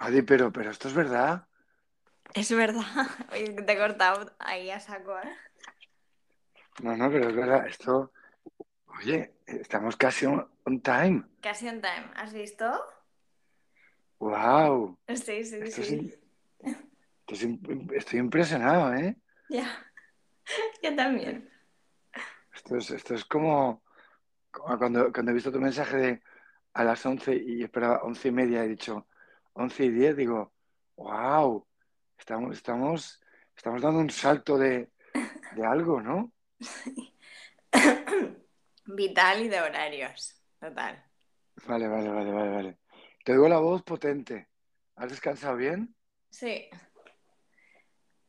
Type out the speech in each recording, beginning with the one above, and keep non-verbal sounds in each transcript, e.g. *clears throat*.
Adi, pero, pero esto es verdad. Es verdad. *laughs* Oye, te he cortado ahí a saco, ¿eh? No, no, pero es verdad. Esto, oye, estamos casi on, on time. Casi on time. ¿Has visto? Wow. Sí, sí, Esto es sí. esto es estoy impresionado, ¿eh? Ya. *laughs* Yo también. Esto es, esto es como, como cuando, cuando he visto tu mensaje de a las 11 y esperaba 11 y media, he dicho 11 y 10, digo, wow, estamos, estamos, estamos dando un salto de, de algo, ¿no? *coughs* Vital y de horarios. Total. Vale, vale, vale, vale, vale. Te oigo la voz potente. ¿Has descansado bien? Sí.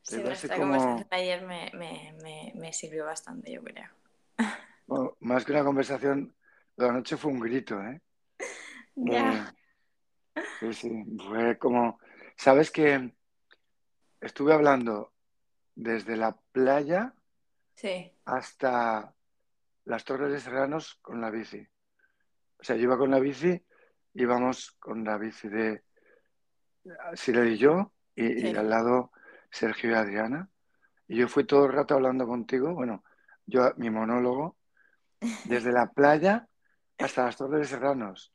Sí, nuestra como- conversación ayer me, me, me, me sirvió bastante, yo creo. Bueno, más que una conversación, la noche fue un grito, ¿eh? *laughs* Ya. Eh, sí, sí, fue como, ¿sabes que estuve hablando desde la playa Sí. hasta las Torres de Serranos con la bici? O sea, yo iba con la bici, íbamos con la bici de Sirel y yo, y, y al lado Sergio y Adriana. Y yo fui todo el rato hablando contigo, bueno, yo mi monólogo, desde la playa hasta las Torres de Serranos.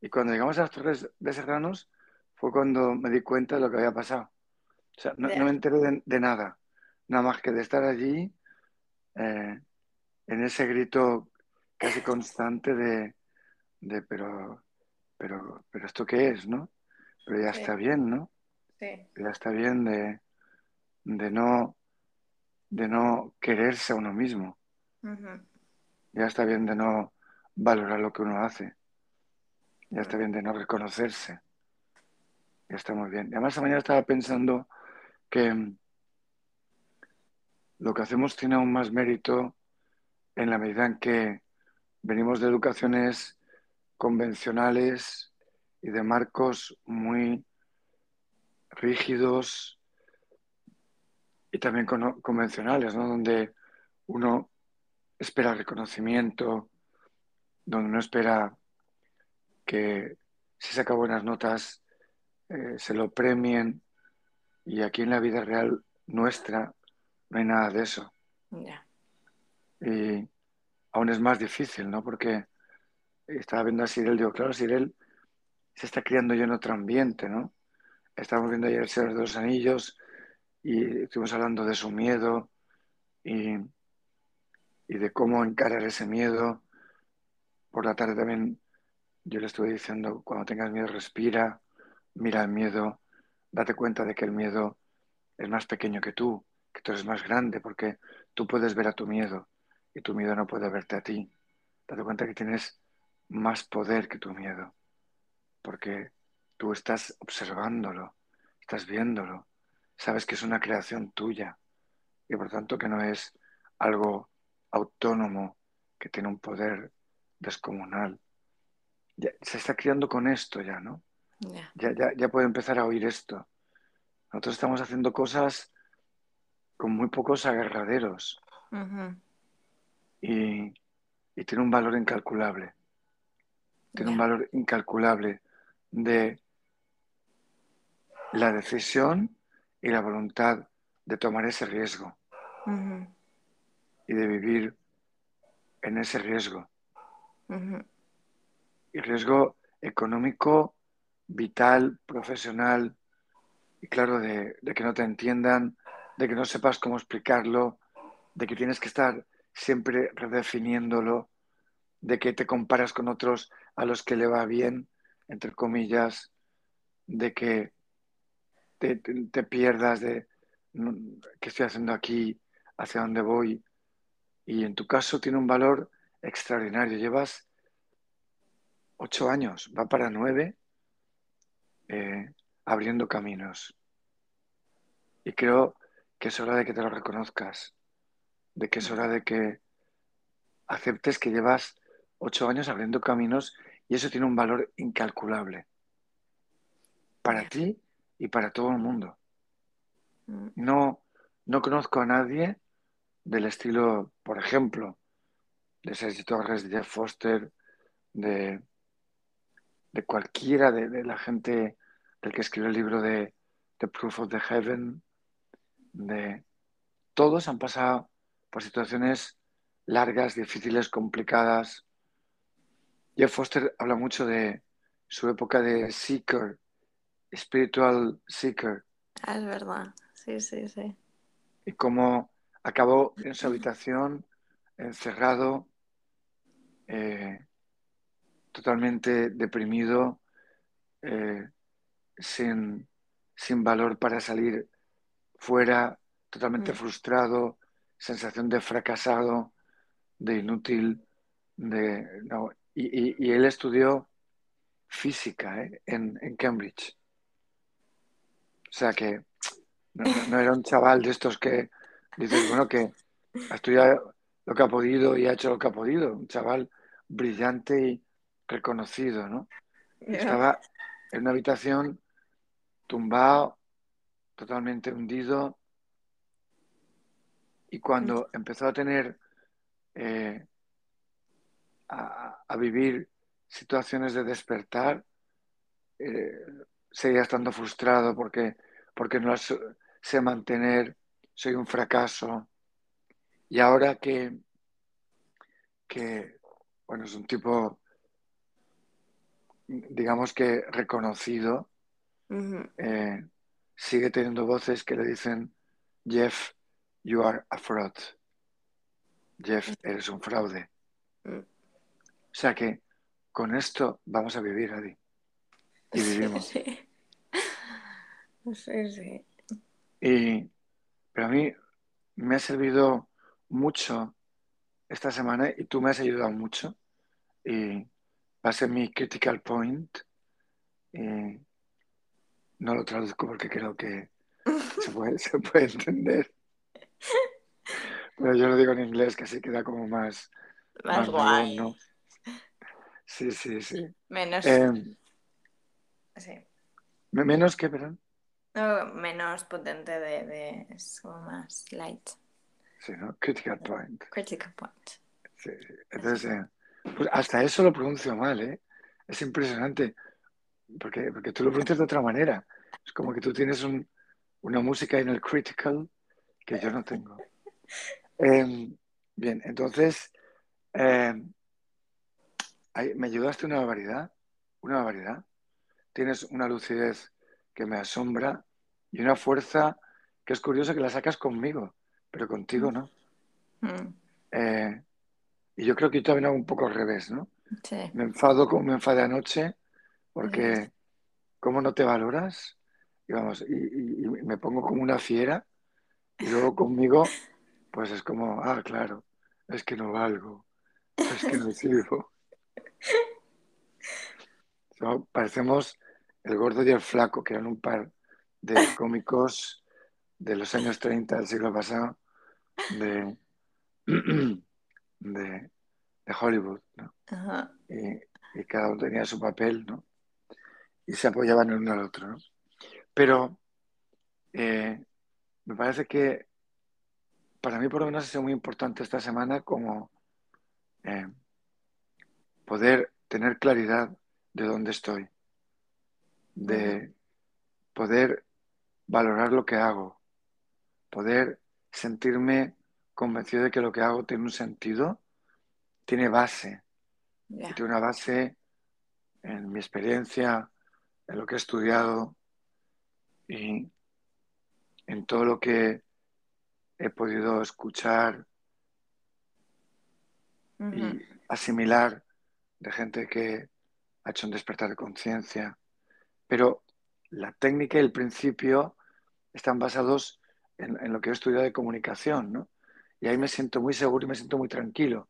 Y cuando llegamos a las Torres de Serranos fue cuando me di cuenta de lo que había pasado. O sea, no, me enteré de, de nada, nada más que de estar allí eh, en ese grito casi constante de, de pero, pero, pero esto qué es, ¿no? Pero ya Sí. está bien, ¿no? Sí. Ya está bien de, de no, de no quererse a uno mismo. Ya está bien de no valorar lo que uno hace. Ya está bien de no reconocerse. Ya está muy bien. Y además, esta mañana estaba pensando que mm, lo que hacemos tiene aún más mérito en la medida en que venimos de educaciones convencionales y de marcos muy rígidos y también convencionales, ¿no? Donde uno espera reconocimiento, donde uno espera que si saca buenas notas eh, se lo premien y aquí en la vida real nuestra no hay nada de eso. Ya. Y aún es más difícil, ¿no? Porque estaba viendo a Sirel, digo, claro, Sirel se está criando ya en otro ambiente, ¿no? Estábamos viendo ayer El Señor de los Anillos y estuvimos hablando de su miedo y, y de cómo encarar ese miedo. Por la tarde también yo le estuve diciendo, cuando tengas miedo, respira, mira el miedo, date cuenta de que el miedo es más pequeño que tú, que tú eres más grande, porque tú puedes ver a tu miedo y tu miedo no puede verte a ti. Date cuenta que tienes más poder que tu miedo, porque tú estás observándolo, estás viéndolo, sabes que es una creación tuya y por tanto que no es algo autónomo que tiene un poder descomunal. Ya- se está criando con esto ya, ¿no? Ya. Ya, ya, ya puede empezar a oír esto. Nosotros estamos haciendo cosas con muy pocos agarraderos y, y tiene un valor incalculable. Tiene un valor incalculable de la decisión y la voluntad de tomar ese riesgo y de vivir en ese riesgo. Ujú. Y riesgo económico, vital, profesional, y claro, de, que no te entiendan, de que no sepas cómo explicarlo, de que tienes que estar siempre redefiniéndolo, de que te comparas con otros a los que le va bien, entre comillas, de que te, pierdas de qué estoy haciendo aquí, hacia dónde voy. Y en tu caso tiene un valor extraordinario. Llevas ocho años, va para nueve, eh, abriendo caminos. Y creo que es hora de que te lo reconozcas, de que es hora de que aceptes que llevas ocho años abriendo caminos y eso tiene un valor incalculable para ti y para todo el mundo. Mm. No, no conozco a nadie del estilo, por ejemplo, de Sergio Torres, de Jeff Foster, de, de cualquiera de, de la gente, el que escribió el libro de The Proof of the Heaven, de todos han pasado por situaciones largas, difíciles, complicadas. Jeff Foster habla mucho de su época de seeker, spiritual seeker. Ah, es verdad, sí, sí, sí. Y cómo acabó en su habitación, encerrado, eh, totalmente deprimido, eh, sin, sin, valor para salir fuera, totalmente mm. frustrado, sensación de fracasado, de inútil, de, no, y, él estudió física ¿eh? en, en, Cambridge. O sea que no, era un chaval de estos que dices, bueno, que ha estudiado lo que ha podido y ha hecho lo que ha podido. Un chaval brillante y reconocido, ¿no? Estaba en una habitación tumbado, totalmente hundido, y cuando empezó a tener eh, a, vivir situaciones de despertar, eh, seguía estando frustrado porque, porque no sé mantener, soy un fracaso. Y ahora que, que bueno, es un tipo, digamos que reconocido, eh, sigue teniendo voces que le dicen, Jeff, you are a fraud. Jeff, eres un fraude. Mm. O sea que con esto vamos a vivir, Adi. Y vivimos. *laughs* Sí, sí. Y, pero a mí me ha servido mucho esta semana y tú me has ayudado mucho. Y va a ser mi critical point. Y no lo traduzco porque creo que *laughs* se puede, se puede entender. Pero yo lo digo en inglés, que así queda como más, más, guay. ¿no? Sí, sí, sí. Menos. Eh, sí. Menos que, perdón. No, menos potente de, de, Es como más light. Sí, ¿no? Critical point. Critical point. Sí, sí. Entonces, eh, pues hasta eso lo pronuncio mal, ¿eh? Es impresionante. Porque, porque tú lo pronuncias de otra manera. Es como que tú tienes un, una música en el critical que yo no tengo. Em, bien, entonces, em, me ayudaste una barbaridad, una barbaridad. Tienes una lucidez que me asombra y una fuerza que es curioso que la sacas conmigo, pero contigo no. Mm. Eh, y yo creo que yo también hago un poco al revés, ¿no? Sí. Me enfado como me enfadé anoche, porque ¿cómo no te valoras? Y vamos, y me pongo como una fiera y luego conmigo, pues es como, ah, claro, es que no valgo, es que no sirvo. *laughs* parecemos el gordo y el flaco, que eran un par de cómicos de los años 30 del siglo pasado, de, *clears throat* *laughs* de, Hollywood, ¿no? Y, cada uno tenía su papel, ¿no? Y se apoyaban el uno al otro, ¿no? Pero eh, me parece que para mí por lo menos ha sido muy importante esta semana como eh, poder tener claridad de dónde estoy, de poder valorar lo que hago, poder sentirme convencido de que lo que hago tiene un sentido, tiene base, y tiene una base en mi experiencia, en lo que he estudiado y en todo lo que he podido escuchar y asimilar de gente que ha hecho un despertar de conciencia. Pero la técnica y el principio están basados en, lo que he estudiado de comunicación, ¿no? Y ahí me siento muy seguro y me siento muy tranquilo.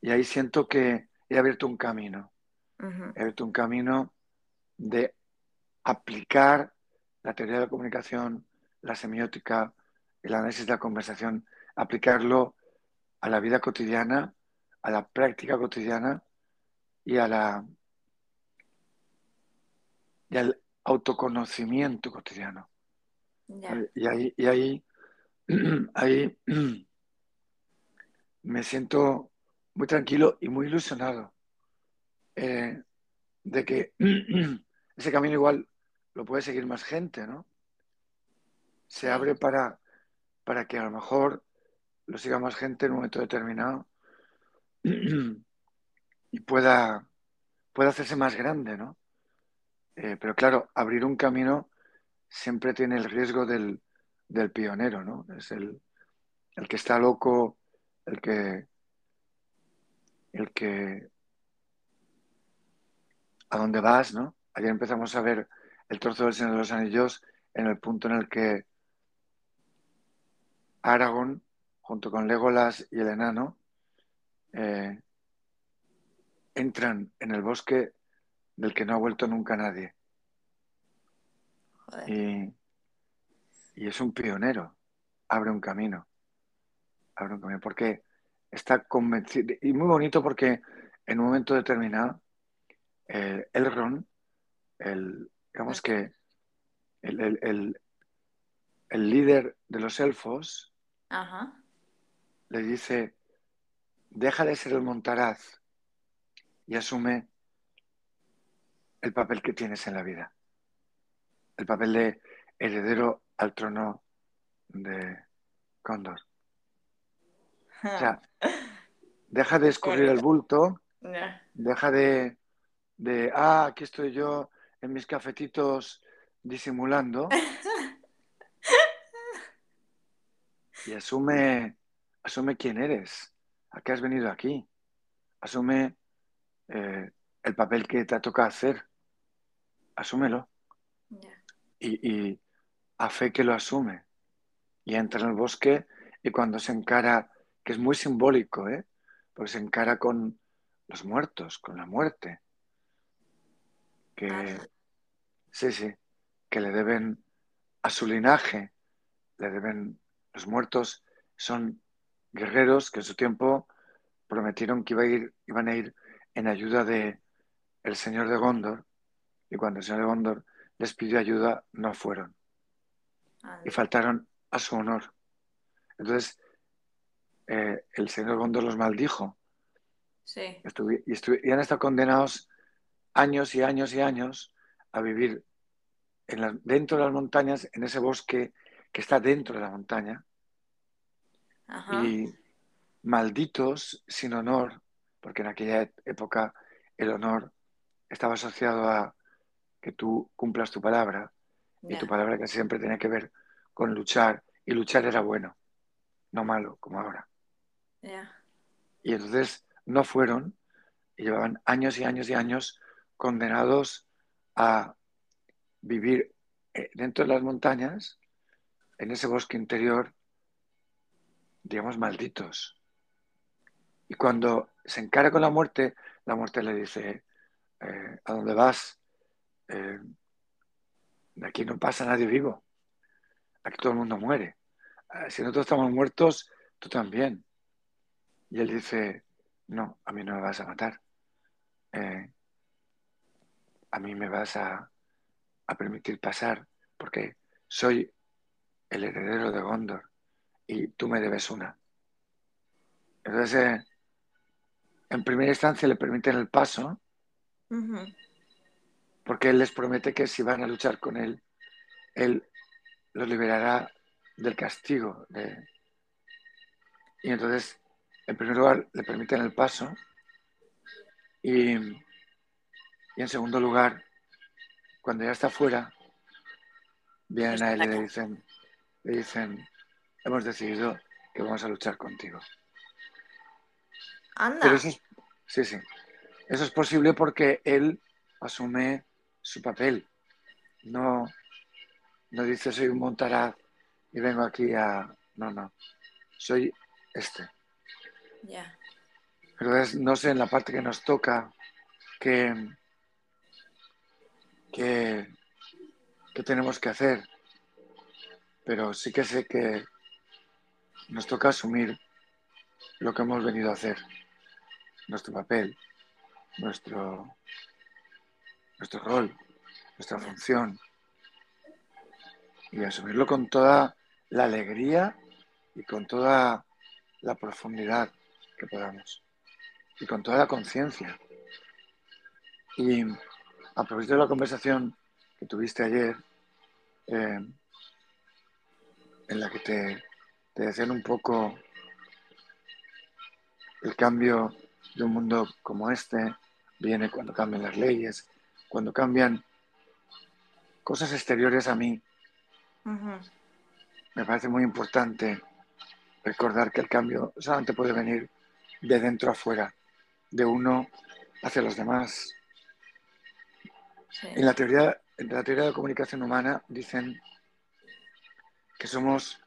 Y ahí siento que he abierto un camino. He abierto un camino de aplicar la teoría de la comunicación la semiótica, el análisis de la conversación, aplicarlo a la vida cotidiana, a la práctica cotidiana y a la y al autoconocimiento cotidiano. Y ahí, y ahí, *clears throat* ahí *clears throat* me siento muy tranquilo y muy ilusionado eh, de que *clears throat* ese camino igual lo puede seguir más gente, ¿no? Se abre para, para que a lo mejor lo siga más gente en un momento determinado y pueda, pueda hacerse más grande, ¿no? Eh, pero claro, abrir un camino siempre tiene el riesgo del, del pionero, ¿no? Es el, el que está loco, el que, el que, a dónde vas, ¿no? Ayer empezamos a ver el trozo del Señor de los Anillos en el punto en el que Aragorn, junto con Legolas y el enano, eh, entran en el bosque del que no ha vuelto nunca nadie. Joder. Y, y es un pionero, abre un camino, abre un camino, porque está convencido, y muy bonito porque en un momento determinado, eh, Elrond, el, digamos que el, el- el- el líder de los elfos, Ajá. le dice, deja de ser el Montaraz y asume el papel que tienes en la vida, el papel de heredero al trono de Condor. O sea, deja de escurrir el bulto, deja de, de, ah, aquí estoy yo en mis cafetitos disimulando *laughs* y asume, asume quién eres, a qué has venido aquí, asume eh, el papel que te toca hacer, asúmelo. Y, y a fe que lo asume y entra en el bosque y cuando se encara, que es muy simbólico, ¿eh? porque se encara con los muertos, con la muerte, que Ajá. sí, sí, que le deben a su linaje, le deben, los muertos son guerreros que en su tiempo prometieron que iba a ir, iban a ir en ayuda de el señor de Gondor y cuando el señor de Gondor les pidió ayuda no fueron Y faltaron a su honor. Entonces, eh, el señor Gondor los maldijo Sí. estuvi- y, estuvi- y han estado condenados años y años y años a vivir en la- dentro de las montañas, en ese bosque que está dentro de la montaña, Ajá. y malditos sin honor, porque en aquella e- época el honor estaba asociado a que tú cumplas tu palabra, y tu palabra que siempre tenía que ver con luchar, y luchar era bueno, no malo, como ahora. Y entonces no fueron y llevaban años y años y años condenados a vivir eh, dentro de las montañas, en ese bosque interior, digamos, malditos. Y cuando se encara con la muerte, la muerte le dice, eh, ¿a dónde vas? Eh, aquí no pasa nadie vivo. Aquí todo el mundo muere. Eh, si nosotros estamos muertos, tú también. Y él dice, no, a mí no me vas a matar. Eh, a mí me vas a, permitir pasar porque soy el heredero de Gondor y tú me debes una. Entonces, eh, en primera instancia le permiten el paso. Porque él les promete que si van a luchar con él, él los liberará del castigo. de- Y entonces, en primer lugar, le permiten el paso y, y en segundo lugar, cuando ya está fuera, vienen a él y le dicen, le dicen, hemos decidido que vamos a luchar contigo. Anda. Pero eso es, sí, sí, eso es posible porque él asume su papel. No, no dice soy un montaraz y vengo aquí a... No, no, soy este. Ya. Entonces, no sé en la parte que nos toca qué, qué, qué tenemos que hacer, pero sí que sé que nos toca asumir lo que hemos venido a hacer, nuestro papel, nuestro, nuestro rol, nuestra función, y asumirlo con toda la alegría y con toda la profundidad que podamos, y con toda la conciencia. Y a propósito de la conversación que tuviste ayer, eh, en la que te decían un poco el cambio de un mundo como este viene cuando cambian las leyes, cuando cambian cosas exteriores a mí. Me parece muy importante recordar que el cambio solamente puede venir de dentro a fuera, de uno hacia los demás. En, la teoría, en la teoría de comunicación humana dicen que somos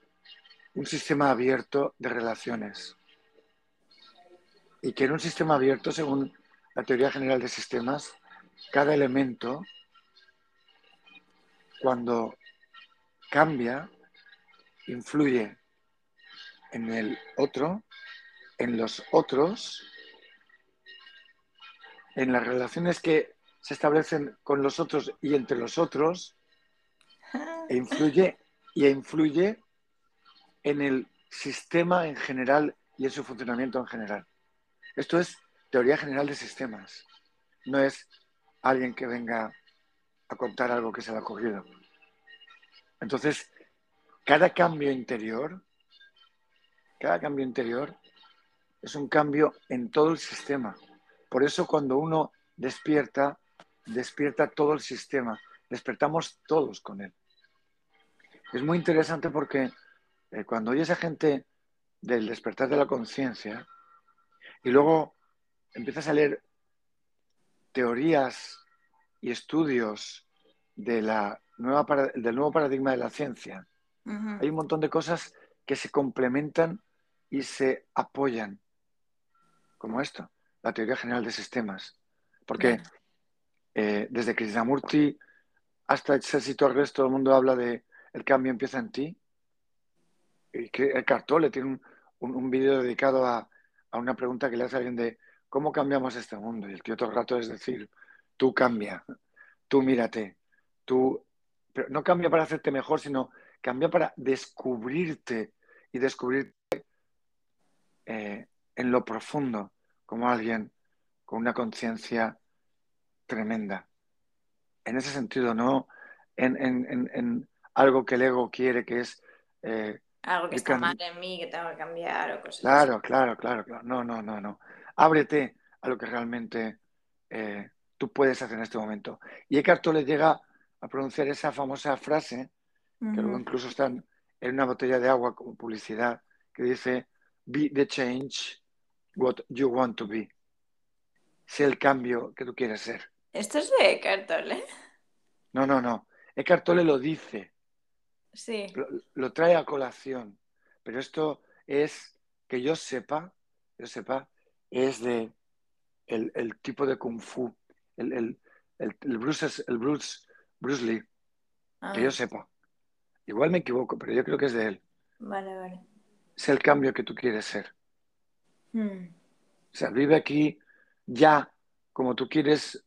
un sistema abierto de relaciones y que en un sistema abierto, según la teoría general de sistemas, cada elemento, cuando cambia, influye en el otro, en los otros, en las relaciones que se establecen con los otros y entre los otros, e influye y influye en el sistema en general y en su funcionamiento en general. Esto es teoría general de sistemas. No es alguien que venga a contar algo que se le ha ocurrido. Entonces, cada cambio interior, cada cambio interior es un cambio en todo el sistema. Por eso cuando uno despierta, despierta todo el sistema. Despertamos todos con él. Es muy interesante porque eh, cuando oyes a gente del despertar de la conciencia y luego empiezas a leer teorías y estudios de la nueva, del nuevo paradigma de la ciencia, hay un montón de cosas que se complementan y se apoyan, como esto, la teoría general de sistemas. Porque eh, desde Krishnamurti hasta Ceci Torres, todo el mundo habla de el cambio empieza en ti. Y que el Cartole tiene un, un, vídeo dedicado a, a, una pregunta que le hace a alguien de cómo cambiamos este mundo. Y el tío todo el rato es decir, tú cambia, tú mírate, tú... Pero no cambia para hacerte mejor, sino cambia para descubrirte y descubrirte eh, en lo profundo como alguien con una conciencia tremenda. En ese sentido, no en, en, en, algo que el ego quiere, que es... Eh, algo que está mal en mí, que tengo que cambiar o cosas claro, así. Claro, claro, claro. No, no, no, no. Ábrete a lo que realmente eh, tú puedes hacer en este momento. Y Eckhart Tolle llega a pronunciar esa famosa frase, que luego incluso está en una botella de agua como publicidad, que dice, be the change what you want to be. Sé el cambio que tú quieres ser. ¿Esto es de Eckhart Tolle? No, no, no. Eckhart Tolle lo dice. Sí. Lo, lo, trae a colación. Pero esto es que yo sepa, yo sepa, es de el, el tipo de kung fu, el, el, el Bruce, el Bruce, Bruce Lee, ah. que yo sepa. Igual me equivoco, pero yo creo que es de él. Vale, vale. Es el cambio que tú quieres ser. Hmm. O sea, vive aquí ya como tú quieres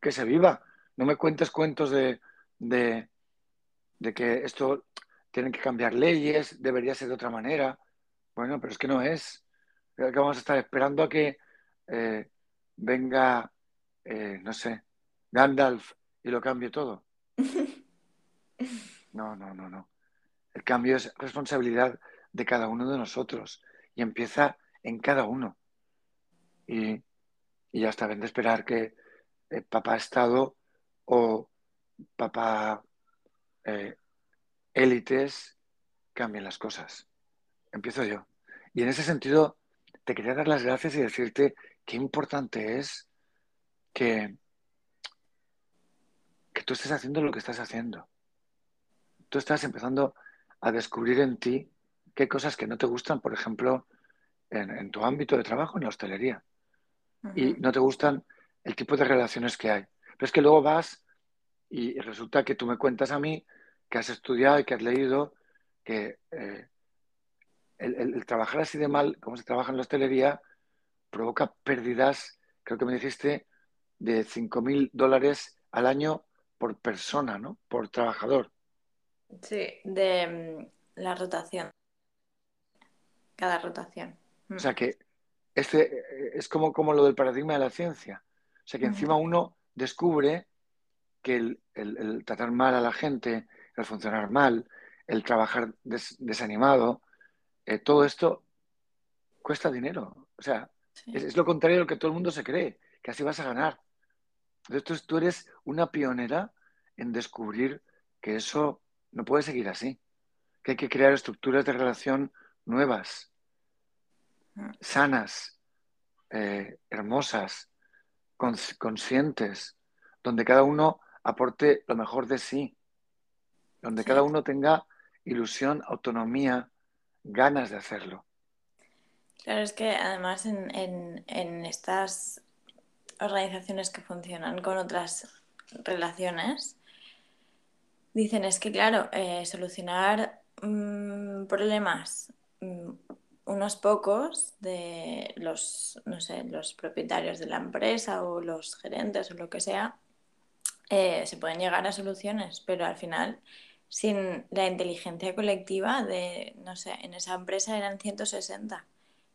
que se viva. No me cuentes cuentos de, de, de que esto tienen que cambiar leyes, debería ser de otra manera. Bueno, pero es que no es. Que vamos a estar esperando a que eh, venga, eh, no sé, Gandalf y lo cambie todo. *laughs* No, no, no, no. El cambio es responsabilidad de cada uno de nosotros y empieza en cada uno. Y, y ya está bien de esperar que eh, papá Estado o papá eh, élites cambien las cosas. Empiezo yo. Y en ese sentido, te quería dar las gracias y decirte qué importante es que, que tú estés haciendo lo que estás haciendo. Tú estás empezando a descubrir en ti qué cosas que no te gustan, por ejemplo, en, en tu ámbito de trabajo, en la hostelería. Uh -huh. Y no te gustan el tipo de relaciones que hay. Pero es que luego vas y resulta que tú me cuentas a mí que has estudiado y que has leído que eh, el, el, el, trabajar así de mal, como se trabaja en la hostelería, provoca pérdidas, creo que me dijiste, de 5 mil dólares al año por persona, ¿no? Por trabajador. Sí, de mm, la rotación. Cada rotación. Mm. O sea que este es como, como lo del paradigma de la ciencia. O sea que encima uno descubre que el, tratar mal a la gente, el funcionar mal, el trabajar desanimado, eh, todo esto cuesta dinero. O sea, es, lo contrario de lo que todo el mundo se cree, que así vas a ganar. Entonces tú eres una pionera en descubrir que eso no puede seguir así, que hay que crear estructuras de relación nuevas, mm. sanas, eh, hermosas, conscientes, donde cada uno aporte lo mejor de sí, donde cada uno tenga ilusión, autonomía, ganas de hacerlo. Claro, es que además en, estas organizaciones que funcionan con otras relaciones, dicen es que, claro, eh, solucionar mm, problemas mm, unos pocos de los, no sé, los propietarios de la empresa o los gerentes o lo que sea, eh, se pueden llegar a soluciones, pero al final, sin la inteligencia colectiva de, no sé, en esa empresa eran 160.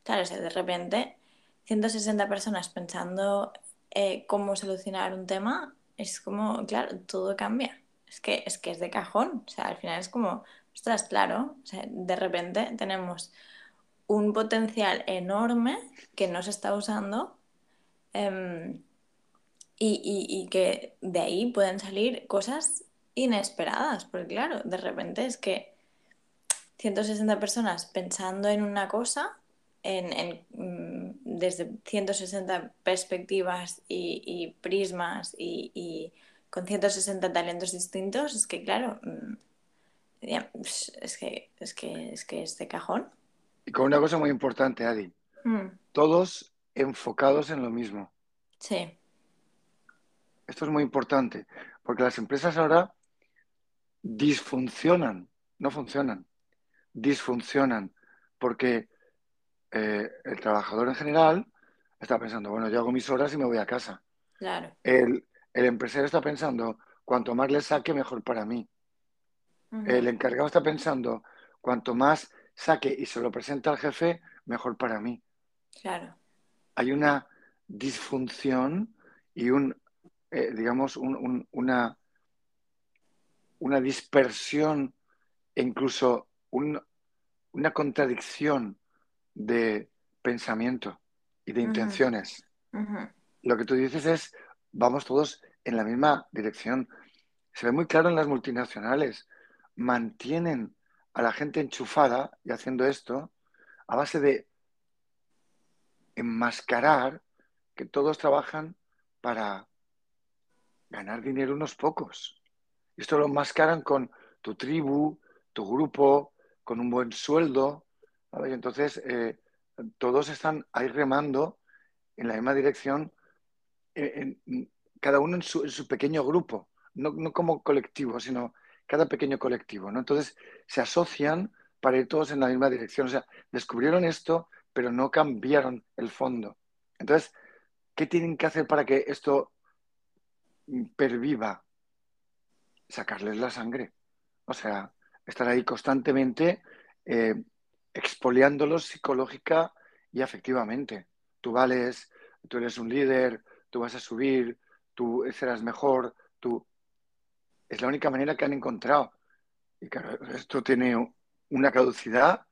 Claro, de repente, 160 personas pensando eh, cómo solucionar un tema, es como, claro, todo cambia. Es que, es que es de cajón. O sea, al final es como, ostras, claro, o sea, de repente tenemos un potencial enorme que no se está usando em, y, que de ahí pueden salir cosas inesperadas, porque claro, de repente es que 160 personas pensando en una cosa, en, mm, desde 160 perspectivas y, prismas y, con 160 talentos distintos, es que claro, mm, es que es que es que es de cajón. Y con una cosa muy importante, Adi. Mm. Todos enfocados en lo mismo. Sí. Esto es muy importante, porque las empresas ahora disfuncionan, no funcionan, disfuncionan, porque eh, el trabajador en general está pensando, bueno, yo hago mis horas y me voy a casa. Claro. El, empresario está pensando, cuanto más le saque, mejor para mí. El encargado está pensando, cuanto más saque y se lo presenta al jefe, mejor para mí. Claro. Hay una disfunción y un, eh, digamos, una, una dispersión e incluso una contradicción de pensamiento y de intenciones. Lo que tú dices es, vamos todos en la misma dirección. Se ve muy claro en las multinacionales. Mantienen a la gente enchufada y haciendo esto a base de enmascarar que todos trabajan para ganar dinero unos pocos. Esto lo enmascaran con tu tribu, tu grupo, con un buen sueldo. Y entonces eh, todos están ahí remando en la misma dirección, cada uno en su, pequeño grupo, no, como colectivo, sino cada pequeño colectivo. Entonces se asocian para ir todos en la misma dirección. O sea, descubrieron esto, pero no cambiaron el fondo. Entonces, ¿qué tienen que hacer para que esto perviva? Sacarles la sangre. O sea, estar ahí constantemente eh, expoliándolos psicológica y afectivamente. Tú vales, tú eres un líder, tú vas a subir, tú serás mejor, tú es la única manera que han encontrado. Y claro, esto tiene una caducidad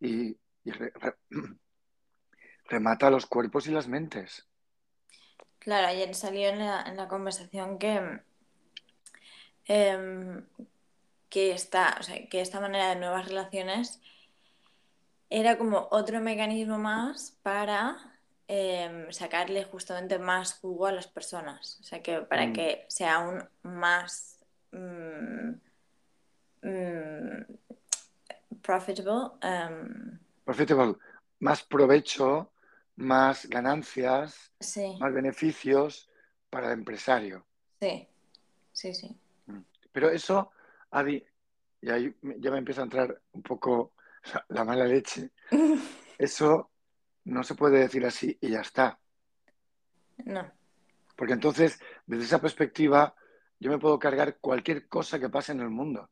y, *clears throat* remata los cuerpos y las mentes. Claro, ayer salió en la, conversación que, em, que, esta, que esta manera de nuevas relaciones era como otro mecanismo más para em, sacarle justamente más jugo a las personas. O sea, que para mm. que sea aún más Mm, mm, profitable. Um, profitable, más provecho, más ganancias, más beneficios para el empresario. Sí, sí, sí. Pero eso, Adi, y ahí ya me empieza a entrar un poco la mala leche. *laughs* Eso no se puede decir así y ya está. No. Porque entonces, desde esa perspectiva, yo me puedo cargar cualquier cosa que pase en el mundo,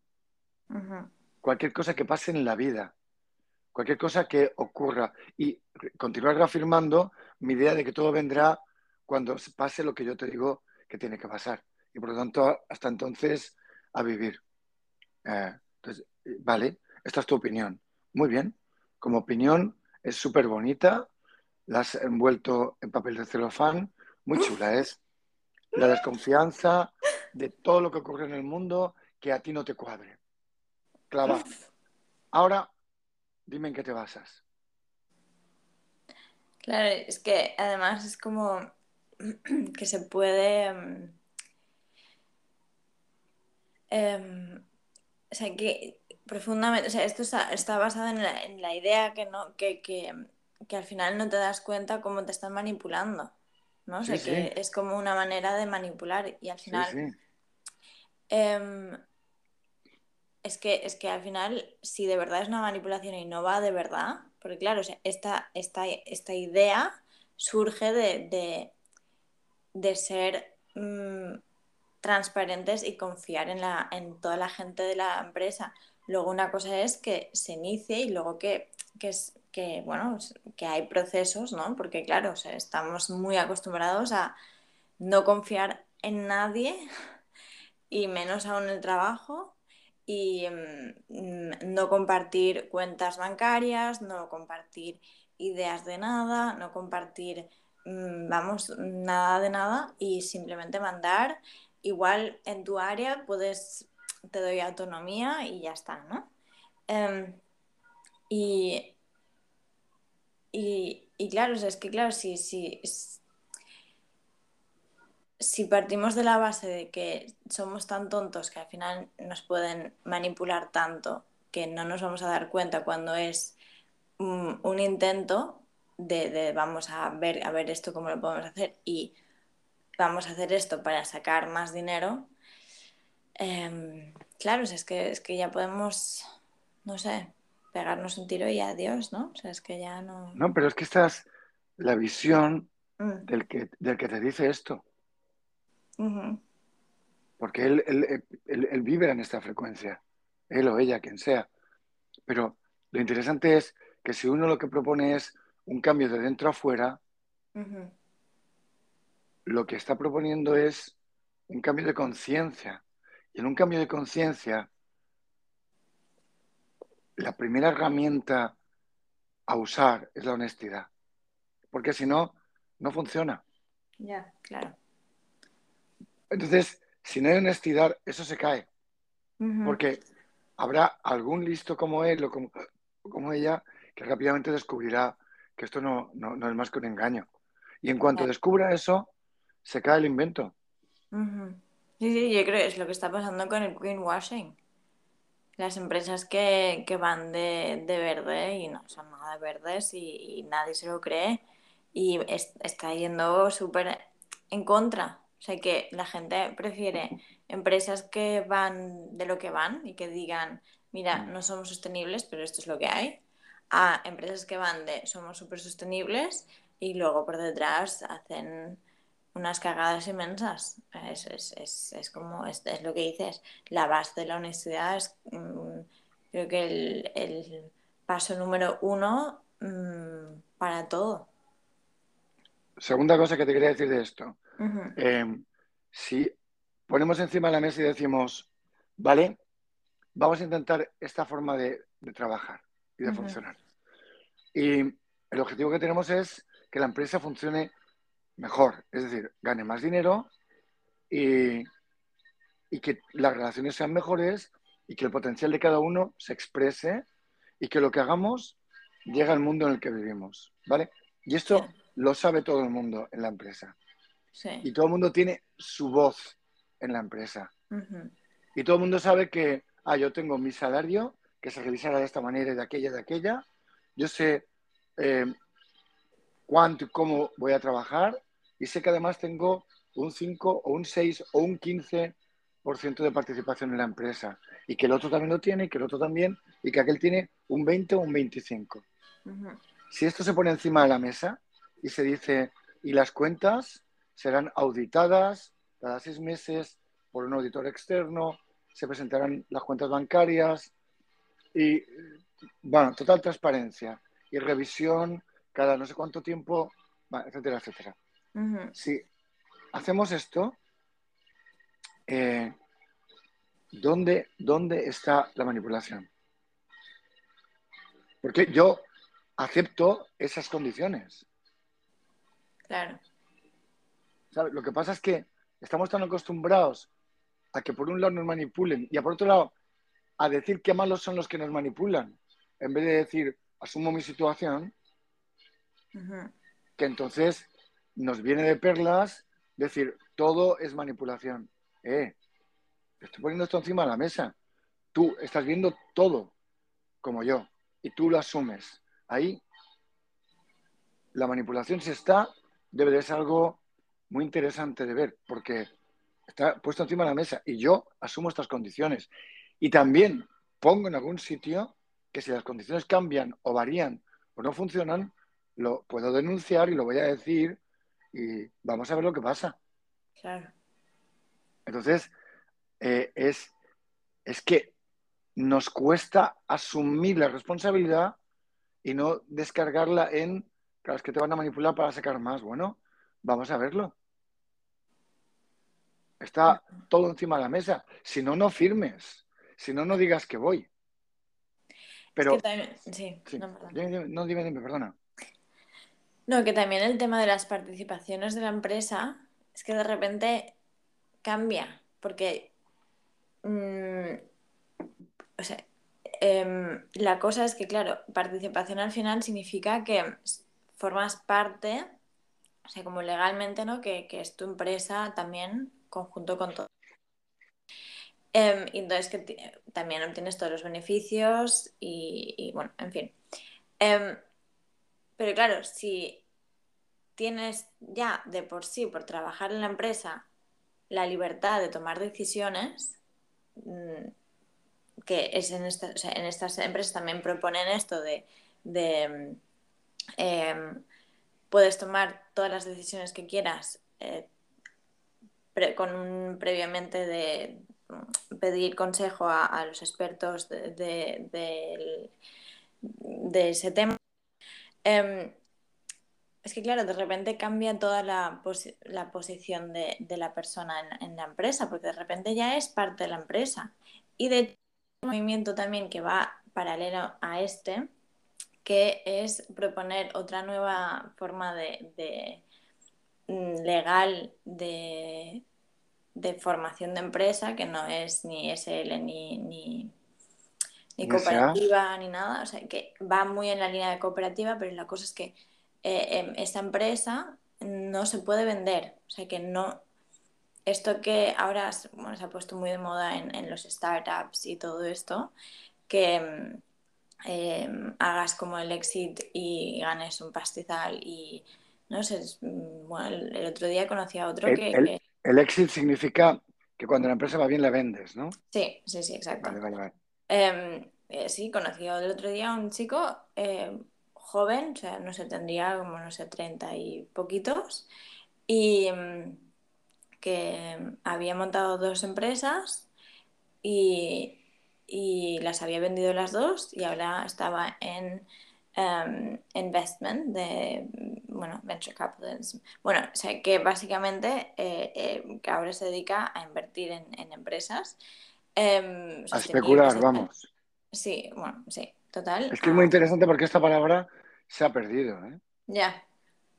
cualquier cosa que pase en la vida, cualquier cosa que ocurra y continuar reafirmando mi idea de que todo vendrá cuando pase lo que yo te digo que tiene que pasar, y por lo tanto hasta entonces a vivir. Eh, entonces, vale, esta es tu opinión. Muy bien, como opinión es súper bonita, la has envuelto en papel de celofán, muy chula es. La desconfianza de todo lo que ocurre en el mundo que a ti no te cuadre. Clava. Ahora, dime en qué te basas. Claro, es que además es como *clears throat* que se puede... Em, o sea, que profundamente, o sea, esto está, basado en la, idea que, no, que, al final no te das cuenta cómo te están manipulando, ¿no? O sea, que es como una manera de manipular y al final... Em, es, que, es que al final, si de verdad es una manipulación y no va de verdad, porque claro, esta, esta, esta idea surge de, de, ser mm, transparentes y confiar en, la, en toda la gente de la empresa. Luego una cosa es que se inicie y luego que, es, que, bueno, que hay procesos, ¿no? Porque claro, estamos muy acostumbrados a no confiar en nadie *laughs* y menos aún el trabajo y mm, no compartir cuentas bancarias, no compartir ideas de nada, no compartir, mm, vamos, nada de nada y simplemente mandar. Igual en tu área puedes, te doy autonomía y ya está, ¿no? Em, y, y, claro, es que claro, si, si, si partimos de la base de que somos tan tontos que al final nos pueden manipular tanto que no nos vamos a dar cuenta cuando es un, intento de, vamos a ver, a ver esto cómo lo podemos hacer y vamos a hacer esto para sacar más dinero, em, claro, es, que, es que ya podemos, no sé, pegarnos un tiro y adiós, ¿no? O sea, es que ya no... No, pero es que esta es la visión mm. del, que, del que te dice esto. Porque él, él, vive en esta frecuencia, él o ella, quien sea. Pero lo interesante es que si uno lo que propone es un cambio de dentro a fuera, lo que está proponiendo es un cambio de conciencia. Y en un cambio de conciencia, la primera herramienta a usar es la honestidad. Porque si no, no funciona. Ya, claro. Entonces, si no hay honestidad, eso se cae. Porque habrá algún listo como él o como, ella que rápidamente descubrirá que esto no, es más que un engaño. Y en cuanto descubra eso, se cae el invento. Sí, sí, yo creo que es lo que está pasando con el greenwashing. Las empresas que, van de, verde y no son nada verdes y, nadie se lo cree y está yendo súper en contra o sea, que la gente prefiere empresas que van de lo que van y que digan, mira, no somos sostenibles, pero esto es lo que hay, a empresas que van de somos súper sostenibles y luego por detrás hacen unas cagadas inmensas. Es, es, es, como, es, lo que dices, la base de la honestidad es, mm, creo que el, el, paso número uno mm, para todo. Segunda cosa que te quería decir de esto. Em, si ponemos encima de la mesa y decimos, vale, vamos a intentar esta forma de, trabajar y de funcionar. Y el objetivo que tenemos es que la empresa funcione mejor, es decir, gane más dinero y, y que las relaciones sean mejores y que el potencial de cada uno se exprese y que lo que hagamos llegue al mundo en el que vivimos, ¿vale? Y esto lo sabe todo el mundo en la empresa. Y todo el mundo tiene su voz en la empresa. Y todo el mundo sabe que, ah, yo tengo mi salario, que se revisará de esta manera y de aquella, de aquella. Yo sé eh, cuánto y cómo voy a trabajar y sé que además tengo un 5 o un 6 o un 15% de participación en la empresa y que el otro también lo tiene y que el otro también y que aquel tiene un 20 o un 25. Si esto se pone encima de la mesa y se dice, ¿y las cuentas? serán auditadas cada seis meses por un auditor externo, se presentarán las cuentas bancarias y, bueno, total transparencia y revisión cada no sé cuánto tiempo, etcétera, etcétera. Si hacemos esto, eh, ¿dónde, ¿dónde está la manipulación? Porque yo acepto esas condiciones. Claro. Lo que pasa es que estamos tan acostumbrados a que por un lado nos manipulen y por otro lado a decir qué malos son los que nos manipulan, en vez de decir, asumo mi situación, que entonces nos viene de perlas decir, todo es manipulación. Eh, estoy poniendo esto encima de la mesa. Tú estás viendo todo como yo y tú lo asumes. Ahí la manipulación si está, debe de ser algo muy interesante de ver, porque está puesto encima de la mesa y yo asumo estas condiciones. Y también pongo en algún sitio que si las condiciones cambian o varían o no funcionan, lo puedo denunciar y lo voy a decir y vamos a ver lo que pasa. Claro. Entonces, eh, es, es que nos cuesta asumir la responsabilidad y no descargarla en, claro, es que te van a manipular para sacar más. Bueno, vamos a verlo. Está todo encima de la mesa. Si no, no firmes. Si no, no digas que voy. Pero. sí, No, dime, dime, perdona. No, que también el tema de las participaciones de la empresa es que de repente cambia. Porque. Mm, o sea, em, la cosa es que, claro, participación al final significa que formas parte, o sea, como legalmente, ¿no? Que, que es tu empresa también conjunto con todo. Em, y entonces que también obtienes todos los beneficios y, bueno, en fin. Em, pero claro, si tienes ya de por sí, por trabajar en la empresa, la libertad de tomar decisiones, mm, que es en, estas empresas también proponen esto de, em, puedes tomar todas las decisiones que quieras eh, con un previamente de pedir consejo a, los expertos de, de, ese tema. Em, es que, claro, de repente cambia toda la, la posición de, la persona en, la empresa, porque de repente ya es parte de la empresa. Y de un movimiento también que va paralelo a este, que es proponer otra nueva forma de Mm, legal de, formación de empresa, que no es ni SL ni, ni, cooperativa ni nada, o sea, que va muy en la línea de cooperativa, pero la cosa es que eh, em, esta empresa no se puede vender, o sea, que no... Esto que ahora se ha puesto muy de moda en, los startups y todo esto, que em, em, hagas como el exit y ganes un pastizal y no sé, mm, bueno, el, otro día conocí a otro que, el, exit significa que cuando la empresa va bien la vendes, ¿no? Sí, sí, sí, exacto. Em, eh, sí, conocí el otro día a un chico eh, joven, o sea, no sé, tendría como, no sé, 30 y poquitos, y mm, que había montado dos empresas y, y las había vendido las dos y ahora estaba en Em, investment, de, bueno, venture capitalism. Bueno, o sea, que básicamente eh, que ahora se dedica a invertir en, empresas. Em, a especular, vamos. Sí, bueno, sí, total. Es que es muy interesante porque esta palabra se ha perdido, ¿eh? Ya.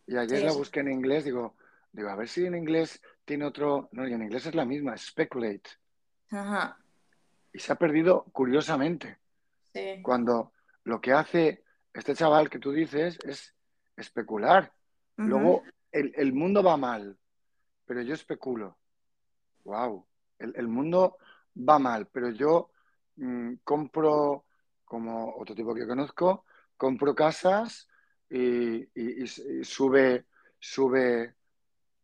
Y ayer la busqué en inglés, digo, digo, a ver si en inglés tiene otro. No, y en inglés es la misma, speculate. Ajá. Y se ha perdido curiosamente. Sí. Cuando lo que hace este chaval que tú dices es especular. Luego, el, mundo va mal, pero yo especulo. Wow, el, mundo va mal, pero yo mm, compro, como otro tipo que conozco, compro casas y, sube, sube,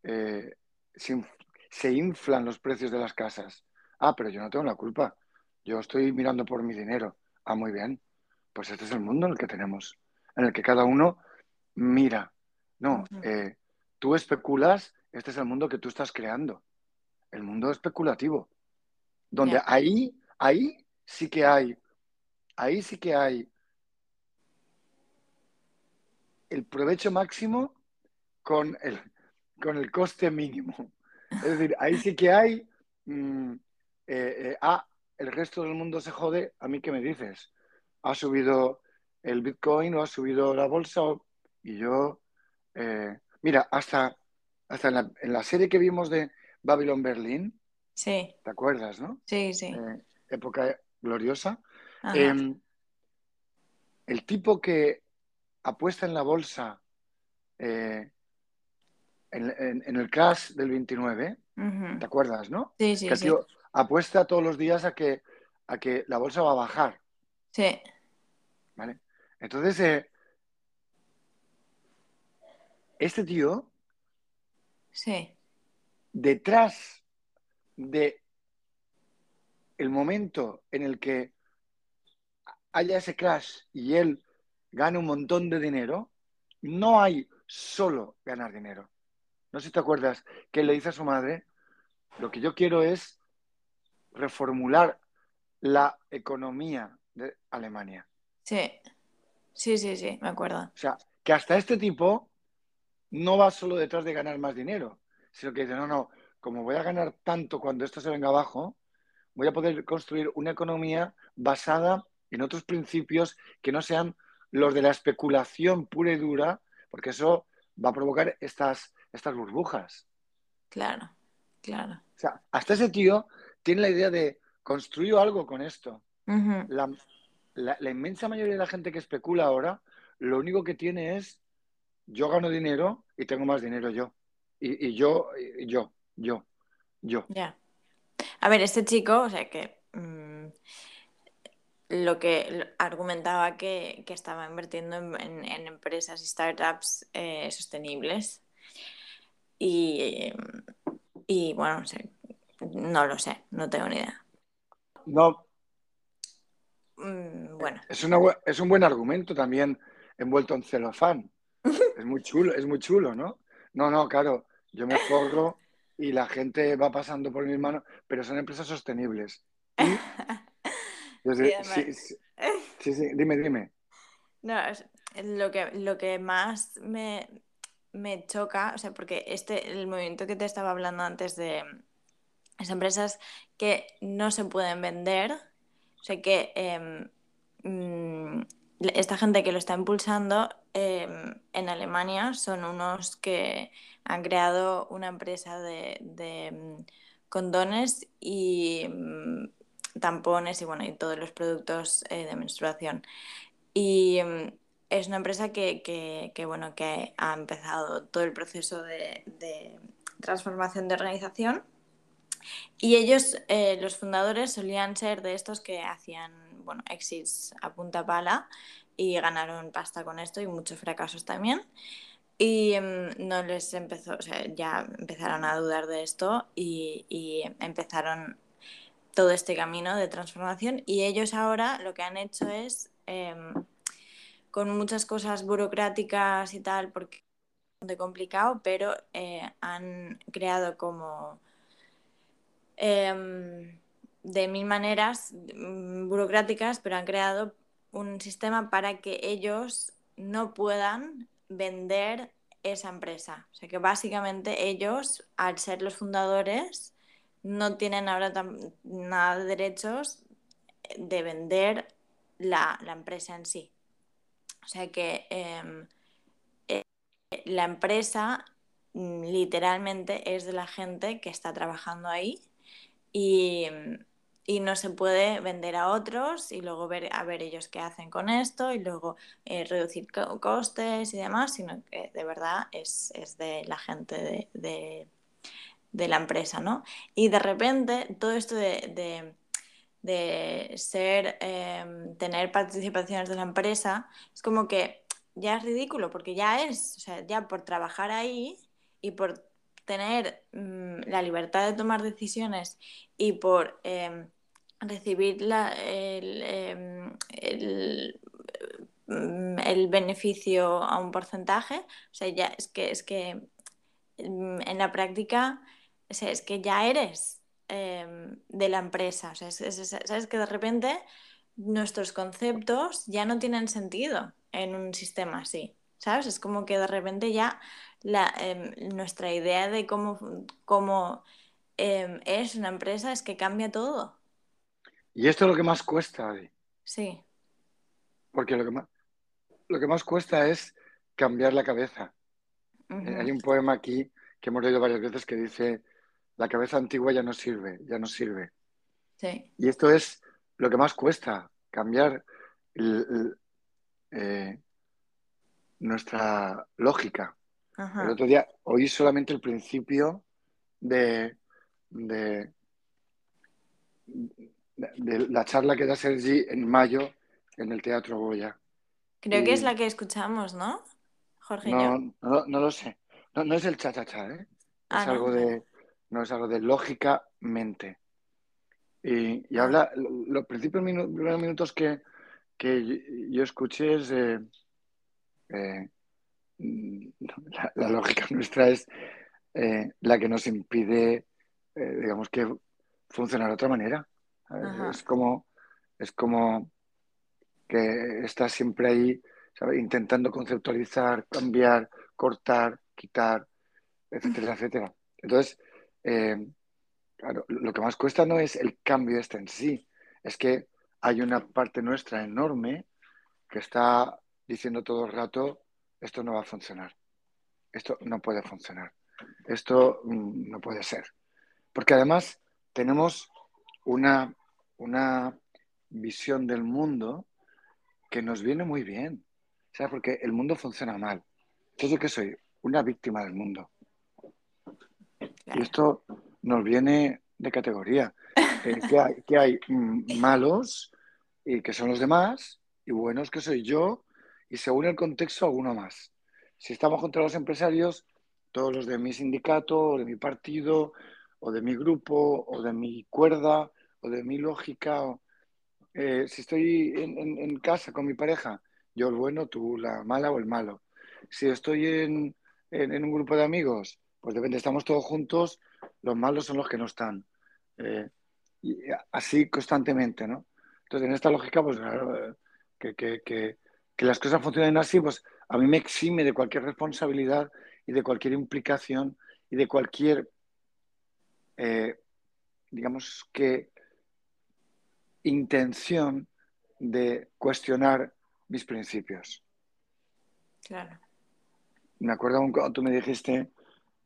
eh, se inflan los precios de las casas. Ah, pero yo no tengo la culpa. Yo estoy mirando por mi dinero. Ah, muy bien. Pues este es el mundo en el que tenemos, en el que cada uno mira. No, eh, tú especulas, este es el mundo que tú estás creando, el mundo especulativo, donde ahí, ahí sí que hay, ahí sí que hay el provecho máximo con el, con el coste mínimo. Es decir, ahí sí que hay mm, eh, ah, el resto del mundo se jode, ¿a mí qué me dices? ¿Ha subido el Bitcoin o ha subido la bolsa? Y yo, mira, hasta, hasta en la, serie que vimos de Babylon Berlin, sí. ¿te acuerdas, no? Sí, sí. época gloriosa. Em, el tipo que apuesta en la bolsa eh, en, el crash del 29, ¿te acuerdas, no? Sí, sí, que el tío apuesta todos los días a que, a que la bolsa va a bajar. Sí. ¿Vale? Entonces, eh, este tío, sí. detrás de el momento en el que haya ese crash y él gane un montón de dinero, no hay solo ganar dinero. No sé si te acuerdas que le dice a su madre, lo que yo quiero es reformular la economía de Alemania. Sí, sí, sí, sí, me acuerdo. O sea, que hasta este tipo no va solo detrás de ganar más dinero, sino que dice, no, no, como voy a ganar tanto cuando esto se venga abajo, voy a poder construir una economía basada en otros principios que no sean los de la especulación pura y dura, porque eso va a provocar estas, estas burbujas. Claro, claro. O sea, hasta ese tío tiene la idea de construir algo con esto. la, inmensa mayoría de la gente que especula ahora, lo único que tiene es yo gano dinero y tengo más dinero yo. Y, yo, yo, yo, yo. Ya. A ver, este chico, o sea que mm, lo que argumentaba que, estaba invirtiendo en, empresas y startups eh, sostenibles. Y, y bueno, no lo sé, no tengo ni idea. No. Mm, bueno. Es, es un buen argumento también envuelto en celofán. *laughs* es muy chulo, es muy chulo, ¿no? No, no, claro, yo me forro y la gente va pasando por mis manos, pero son empresas sostenibles. *laughs* sí, sí, sí, dime, dime. No, lo que, lo que más me, choca, o sea, porque este, el movimiento que te estaba hablando antes de las empresas que no se pueden vender, o sea, que em, mm, esta gente que lo está impulsando em, en Alemania son unos que han creado una empresa de, mm, condones y mm, tampones y bueno, y todos los productos eh, de menstruación. Y mm, es una empresa que, bueno, que ha empezado todo el proceso de, transformación de organización. Y ellos, eh, los fundadores, solían ser de estos que hacían, bueno, exits a punta pala y ganaron pasta con esto y muchos fracasos también. Y mm, no les empezó, o sea, ya empezaron a dudar de esto y, y empezaron todo este camino de transformación y ellos ahora lo que han hecho es, em, con muchas cosas burocráticas y tal, porque es bastante complicado, pero eh, han creado como em, de mil maneras mm, burocráticas, pero han creado un sistema para que ellos no puedan vender esa empresa. O sea que básicamente ellos, al ser los fundadores, no tienen ahora nada de derechos de vender la, empresa en sí. O sea que em, eh, la empresa mm, literalmente es de la gente que está trabajando ahí y, no se puede vender a otros y luego ver a ver ellos qué hacen con esto y luego eh, reducir costes y demás, sino que de verdad es, de la gente de de la empresa, ¿no? Y de repente todo esto de, ser, em, tener participaciones de la empresa, es como que ya es ridículo, porque ya es, o sea, ya por trabajar ahí y por tener mm, la libertad de tomar decisiones y por em, recibir la, em, el, el, beneficio a un porcentaje, o sea, ya es que, es que mm, en la práctica es que ya eres em, de la empresa. O sea, sabes que de repente nuestros conceptos ya no tienen sentido en un sistema así. ¿Sabes? Es como que de repente ya la, em, nuestra idea de cómo, cómo em, es una empresa, es que cambia todo. Y esto es lo que más cuesta, Adi. Sí. Porque lo que más, lo que más cuesta es cambiar la cabeza. Eh, hay un poema aquí que hemos leído varias veces que dice, la cabeza antigua ya no sirve, ya no sirve. Sí. Y esto es lo que más cuesta, cambiar eh, nuestra lógica. El otro día oí solamente el principio de, de, la charla que da Sergi en mayo en el Teatro Goya. Creo que es la que escuchamos, ¿no? Jorge. No, no, no, lo sé. No, es el cha-cha-cha, ¿eh? Ah, es algo de, no es algo de lógica-mente. Y, ah. habla, los principios primeros minutos que, yo escuché es eh, la, lógica *laughs* nuestra es eh, la que nos impide, eh, digamos que funcionar de otra manera. Es como, es como que está siempre ahí, intentando conceptualizar, cambiar, cortar, quitar, etcétera, etcétera. Entonces, eh, claro, lo que más cuesta no es el cambio este en sí, es que hay una parte nuestra enorme que está diciendo todo el rato, esto no va a funcionar, esto no puede funcionar, esto mm, no puede ser. Porque además tenemos una, una visión del mundo que nos viene muy bien, ¿sabes? Porque el mundo funciona mal. Entonces, ¿yo qué soy? Una víctima del mundo. Y esto nos viene de categoría. Eh, que hay, que hay malos y que son los demás y buenos que soy yo y según el contexto alguno más. Si estamos contra los empresarios, todos los de mi sindicato o de mi partido o de mi grupo o de mi cuerda o de mi lógica. Eh, si estoy en, casa con mi pareja, yo el bueno, tú la mala o el malo. Si estoy en, un grupo de amigos, pues depende, estamos todos juntos, los malos son los que no están. Eh, así constantemente, ¿no? Entonces, en esta lógica, pues claro, que, que, las cosas funcionen así, pues a mí me exime de cualquier responsabilidad y de cualquier implicación y de cualquier, eh, digamos que, intención de cuestionar mis principios. Claro. Me acuerdo cuando tú me dijiste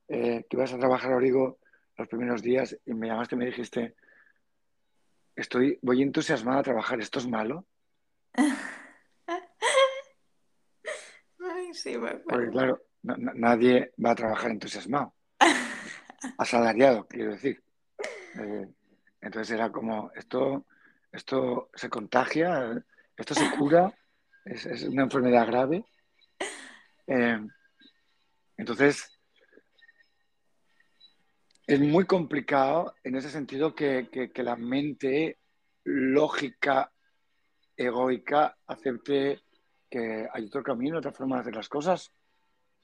eh, que ibas a trabajar a Origo los primeros días y me llamaste y me dijiste, estoy, voy entusiasmada a trabajar, ¿esto es malo? *laughs* Ay, sí, me Porque claro, nadie va a trabajar entusiasmado. *laughs* Asalariado, quiero decir. Eh, entonces era como, esto, esto se contagia, esto se cura, es, una enfermedad grave. Eh, entonces, es muy complicado en ese sentido que, la mente lógica, egoica, acepte que hay otro camino, otra forma de hacer las cosas,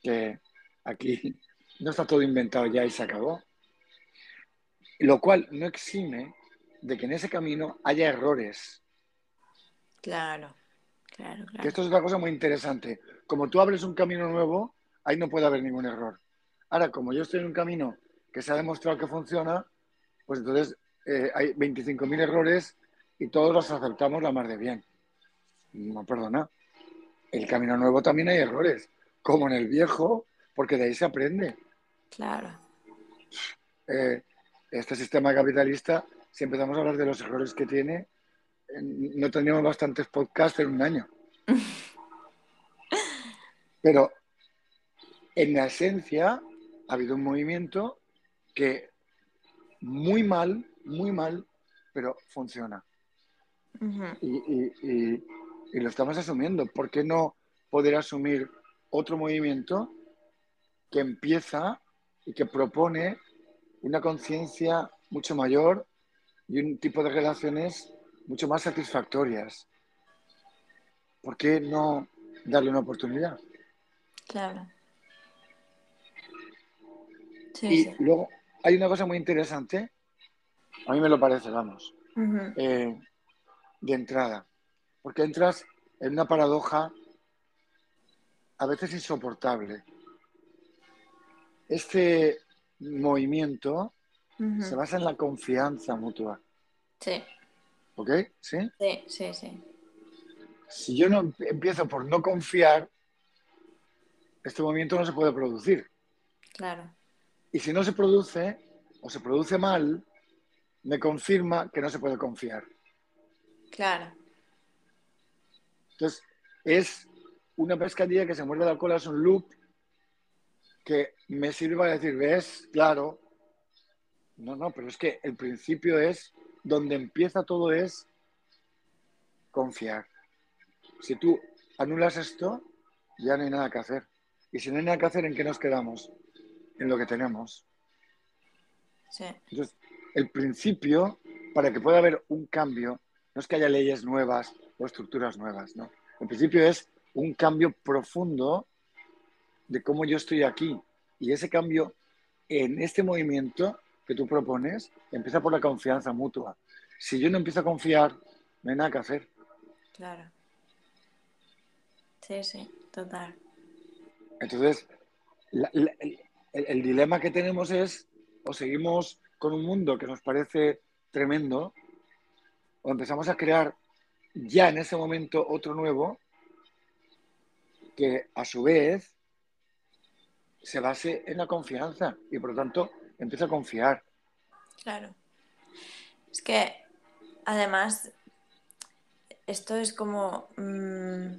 que aquí no está todo inventado ya y se acabó. Lo cual no exime de que en ese camino haya errores. Claro, claro, claro. Que esto es una cosa muy interesante. Como tú abres un camino nuevo, ahí no puede haber ningún error. Ahora, como yo estoy en un camino que se ha demostrado que funciona, pues entonces eh, hay 25.000 errores y todos los aceptamos la más de bien. No, perdona. El camino nuevo también hay errores, como en el viejo, porque de ahí se aprende. Claro. Eh, este sistema capitalista, si empezamos a hablar de los errores que tiene, no tendríamos bastantes podcasts en un año. *laughs* Pero en la esencia ha habido un movimiento que muy mal, muy mal, pero funciona. y, lo estamos asumiendo. ¿Por qué no poder asumir otro movimiento que empieza y que propone una conciencia mucho mayor y un tipo de relaciones mucho más satisfactorias? ¿Por qué no darle una oportunidad? Claro. y luego hay una cosa muy interesante, a mí me lo parece, vamos, eh, de entrada, porque entras en una paradoja a veces insoportable. Este movimiento Se basa en la confianza mutua. Sí, ¿Ok? ¿Sí? sí, sí, sí. Si yo no em- empiezo por no confiar, este movimiento no se puede producir. Claro, Y si no se produce o se produce mal, me confirma que no se puede confiar. claro. Entonces, es una pescadilla que se muerde la cola, es un loop que me sirve para decir, ¿ves? Claro. No, no, pero es que el principio es, donde empieza todo es confiar. Si tú anulas esto, ya no hay nada que hacer. Y si no hay nada que hacer, ¿en qué nos quedamos? En lo que tenemos. Sí, Entonces, el principio, para que pueda haber un cambio, no es que haya leyes nuevas o estructuras nuevas, ¿no? El principio es un cambio profundo de cómo yo estoy aquí. Y ese cambio en este movimiento que tú propones empieza por la confianza mutua. Si yo no empiezo a confiar, no hay nada que hacer. claro. Sí, sí, total. Entonces, la- la- el, el- el dilema que tenemos es, o seguimos con un mundo que nos parece tremendo, o empezamos a crear ya en ese momento otro nuevo, que a su vez se base en la confianza y por lo tanto empieza a confiar. Claro. Es que además esto es como mm,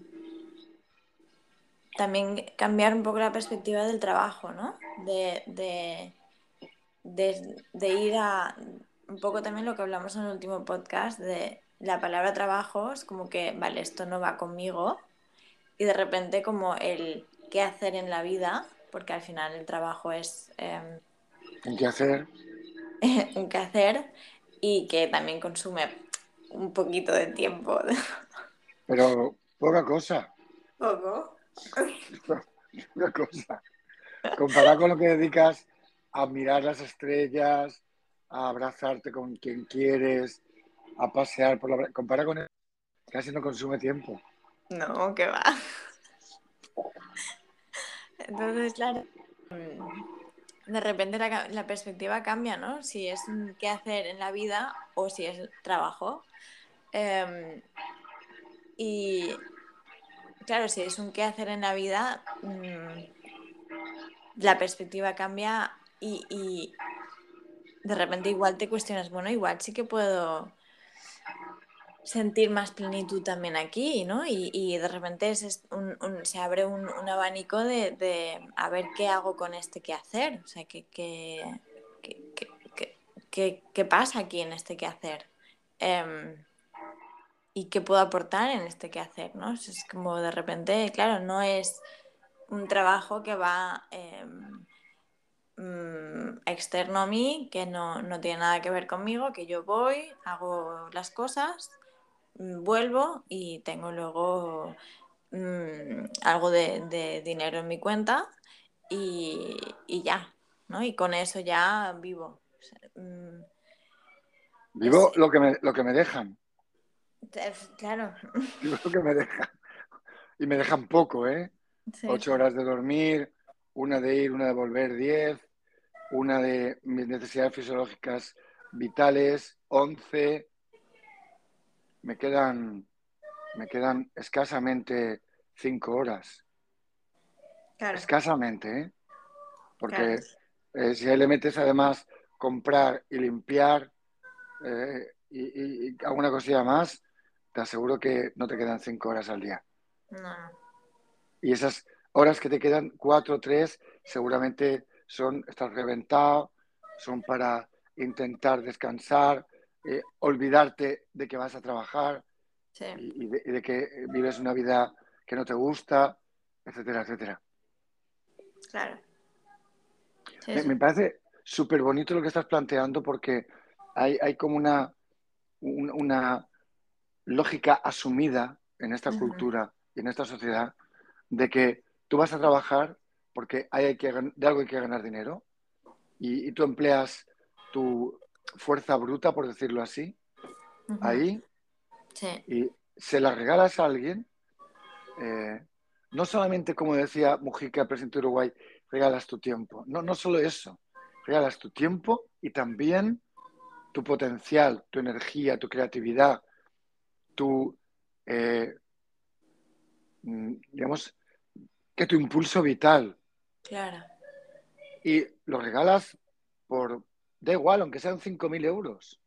también cambiar un poco la perspectiva del trabajo, ¿no? De, de, de- ir a un poco también lo que hablamos en el último podcast de la palabra trabajo, es como que, vale, esto no va conmigo y de repente como el qué hacer en la vida, porque al final el trabajo es... em, ¿En qué hacer? *laughs* un qué hacer y que también consume un poquito de tiempo. *laughs* Pero poca cosa, Poco. *laughs* poca cosa. Comparado con lo que dedicas a mirar las estrellas, a abrazarte con quien quieres, a pasear por la... Compara con eso, casi no consume tiempo. No, que va. Entonces, claro, mm, de repente la, perspectiva cambia, ¿no? Si es qué hacer en la vida o si es trabajo. Em, y claro, si es un qué hacer en la vida, mm, la perspectiva cambia y, y de repente igual te cuestionas, bueno, igual sí que puedo sentir más plenitud también aquí, ¿no? Y, y de repente es un- se abre un, abanico de, a ver qué hago con este qué hacer, o sea, qué, qué, qué- qué- pasa aquí en este qué hacer. Em, y qué puedo aportar en este qué hacer, ¿no? Es como de repente, claro, no es un trabajo que va mm, externo a mí, que no, no tiene nada que ver conmigo, que yo voy, hago las cosas, vuelvo y tengo luego mm, algo de, de dinero en mi cuenta y, y ya, ¿no? Y con eso ya vivo. O sea, mm, Vivo lo que me, lo que me dejan, claro. *laughs* vivo lo que me dejan. Y me dejan poco, ¿eh? Sí, Ocho horas de dormir, una de ir, una de volver, diez, una de mis necesidades fisiológicas vitales, once. Me quedan, me quedan escasamente cinco horas. Claro, Escasamente, ¿eh? Porque claro. eh, si ahí le metes además comprar y limpiar eh, y, alguna cosilla más, te aseguro que no te quedan cinco horas al día. No, no. Y esas horas que te quedan, cuatro o tres, seguramente son, estás reventado, son para intentar descansar, eh, olvidarte de que vas a trabajar Sí, y, de, y de que vives una vida que no te gusta, etcétera, etcétera. claro. Sí, Me, parece súper bonito lo que estás planteando porque hay, hay como una, un- una lógica asumida en esta cultura y en esta sociedad de que tú vas a trabajar porque hay que, de algo hay que ganar dinero y, y tú empleas tu fuerza bruta, por decirlo así, ahí Sí, y se la regalas a alguien, eh, no solamente, como decía Mujica, presidente de Uruguay, regalas tu tiempo, no, no solo eso, regalas tu tiempo y también tu potencial, tu energía, tu creatividad, tu, eh, mm, digamos, que tu impulso vital. Claro. Y lo regalas por, da igual, aunque sean 5.000 euros.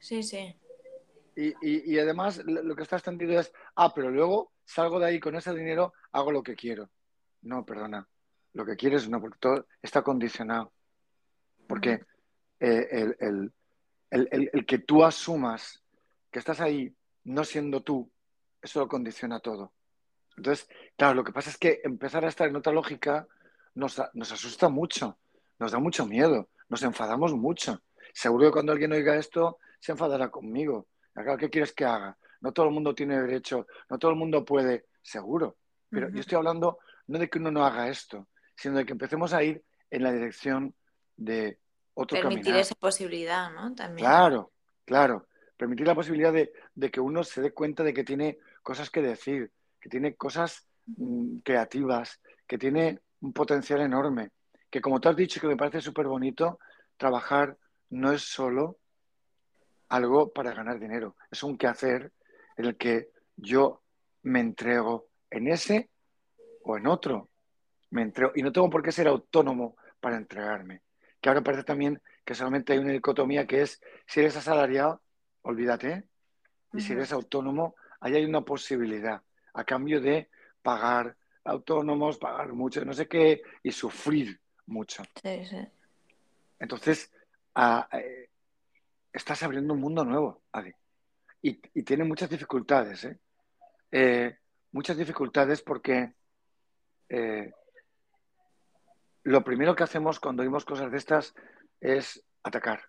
Sí, sí. Y, además lo que está extendido es, ah, pero luego salgo de ahí con ese dinero, hago lo que quiero. No, perdona, lo que quieres no, porque todo está condicionado. Porque eh, el, el, que tú asumas que estás ahí no siendo tú, eso lo condiciona todo. Entonces, claro, lo que pasa es que empezar a estar en otra lógica nos, nos asusta mucho, nos da mucho miedo, nos enfadamos mucho. Seguro que cuando alguien oiga esto se enfadará conmigo. ¿Qué quieres que haga? No todo el mundo tiene derecho, no todo el mundo puede, seguro. Pero yo estoy hablando no de que uno no haga esto, sino de que empecemos a ir en la dirección de otro Permitir esa posibilidad, ¿no? También. Claro, claro. Permitir la posibilidad de, que uno se dé cuenta de que tiene cosas que decir, que tiene cosas mm, creativas, que tiene un potencial enorme. Que como tú has dicho, que me parece súper bonito, trabajar no es solo algo para ganar dinero, es un quehacer en el que yo me entrego en ese o en otro. Me entrego, y no tengo por qué ser autónomo para entregarme. Que ahora parece también que solamente hay una dicotomía que es si eres asalariado, olvídate, y si eres autónomo, ahí hay una posibilidad a cambio de pagar autónomos, pagar mucho, no sé qué, y sufrir mucho. Sí, sí. Entonces, eh, estás abriendo un mundo nuevo, Adi. Y, tiene muchas dificultades, ¿eh? ¿eh? muchas dificultades porque lo primero que hacemos cuando oímos cosas de estas es atacar.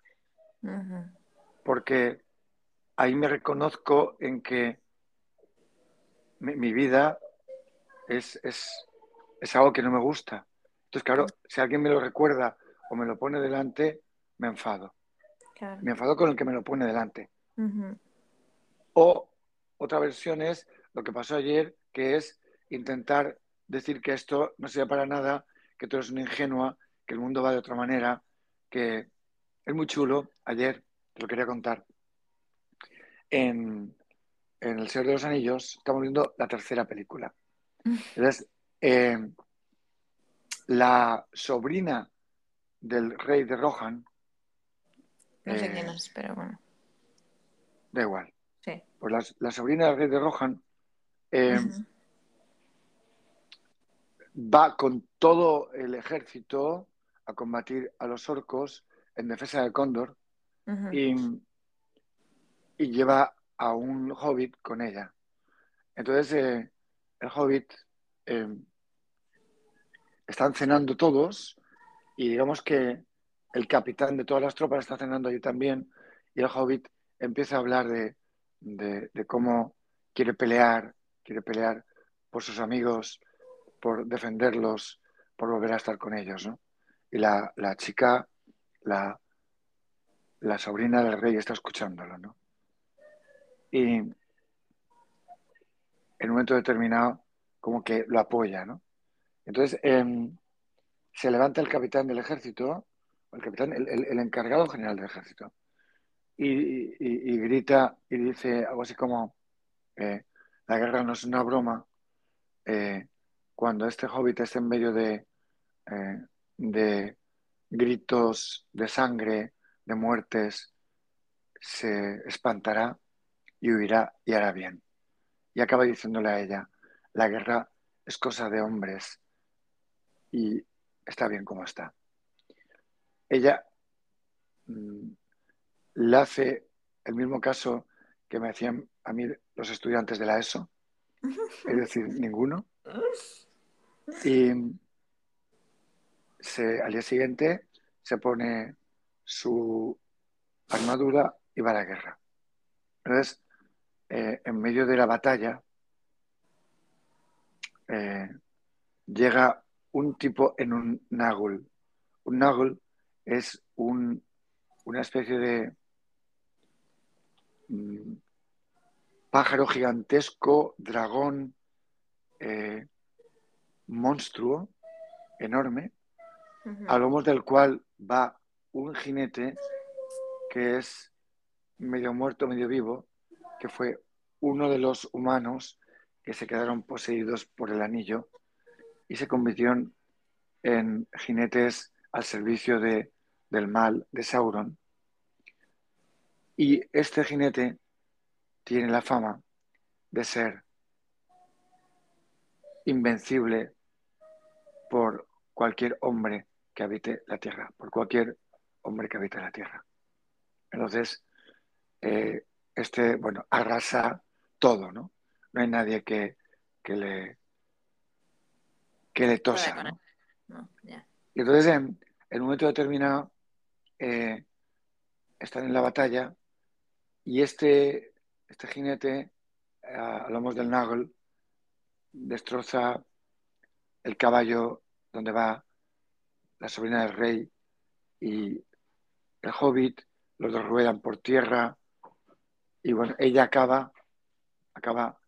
Porque ahí me reconozco en que mi, vida es, algo que no me gusta. Entonces, claro, si alguien me lo recuerda o me lo pone delante, me enfado. Me enfado con el que me lo pone delante. O otra versión es lo que pasó ayer, que es intentar decir que esto no sirve para nada que tú eres una ingenua, que el mundo va de otra manera, que es muy chulo. Ayer te lo quería contar. En, El Señor de los Anillos estamos viendo la tercera película. Entonces, eh, la sobrina del rey de Rohan. No sé quién eh, es, pero bueno. Da igual. Sí. Pues la, sobrina del rey de Rohan eh, va con todo el ejército a combatir a los orcos en defensa del cóndor y, lleva a un hobbit con ella. Entonces eh, el hobbit eh, están cenando todos y digamos que el capitán de todas las tropas está cenando allí también y el hobbit empieza a hablar de, de cómo quiere pelear, quiere pelear por sus amigos, por defenderlos, por volver a estar con ellos, ¿no? Y la, chica, la, la sobrina del rey está escuchándolo, ¿no? Y en un momento determinado, como que lo apoya, ¿no? Entonces, em, se levanta el capitán del ejército, el capitán, el, encargado general del ejército, y, grita y dice algo así como, eh, la guerra no es una broma, eh, cuando este hobbit esté en medio de, eh, de gritos de sangre, de muertes, se espantará y huirá y hará bien. Y acaba diciéndole a ella, la guerra es cosa de hombres y está bien como está. Ella mm, le hace el mismo caso que me hacían a mí los estudiantes de la ESO, es decir, *laughs* ninguno. Y al día siguiente se pone su armadura y va a la guerra. Entonces, eh, en medio de la batalla, eh, llega un tipo en un nagul. Un nagul es una especie de mm, pájaro gigantesco, dragón, eh, monstruo enorme, a lomos del cual va un jinete que es medio muerto, medio vivo, que fue uno de los humanos que se quedaron poseídos por el anillo y se convirtieron en jinetes al servicio de, del mal de Sauron. Y este jinete tiene la fama de ser invencible por cualquier hombre que habite la tierra, por cualquier hombre que habite la tierra. Entonces, eh, este, bueno, arrasa todo, ¿no? No hay nadie que, que le que le tosa. ¿no? Y entonces, en, en, un momento determinado, eh, están en la batalla y este, este jinete, a lomos del Nagel, destroza el caballo donde va la sobrina del rey y el hobbit, los dos ruedan por tierra y bueno, ella acaba, acaba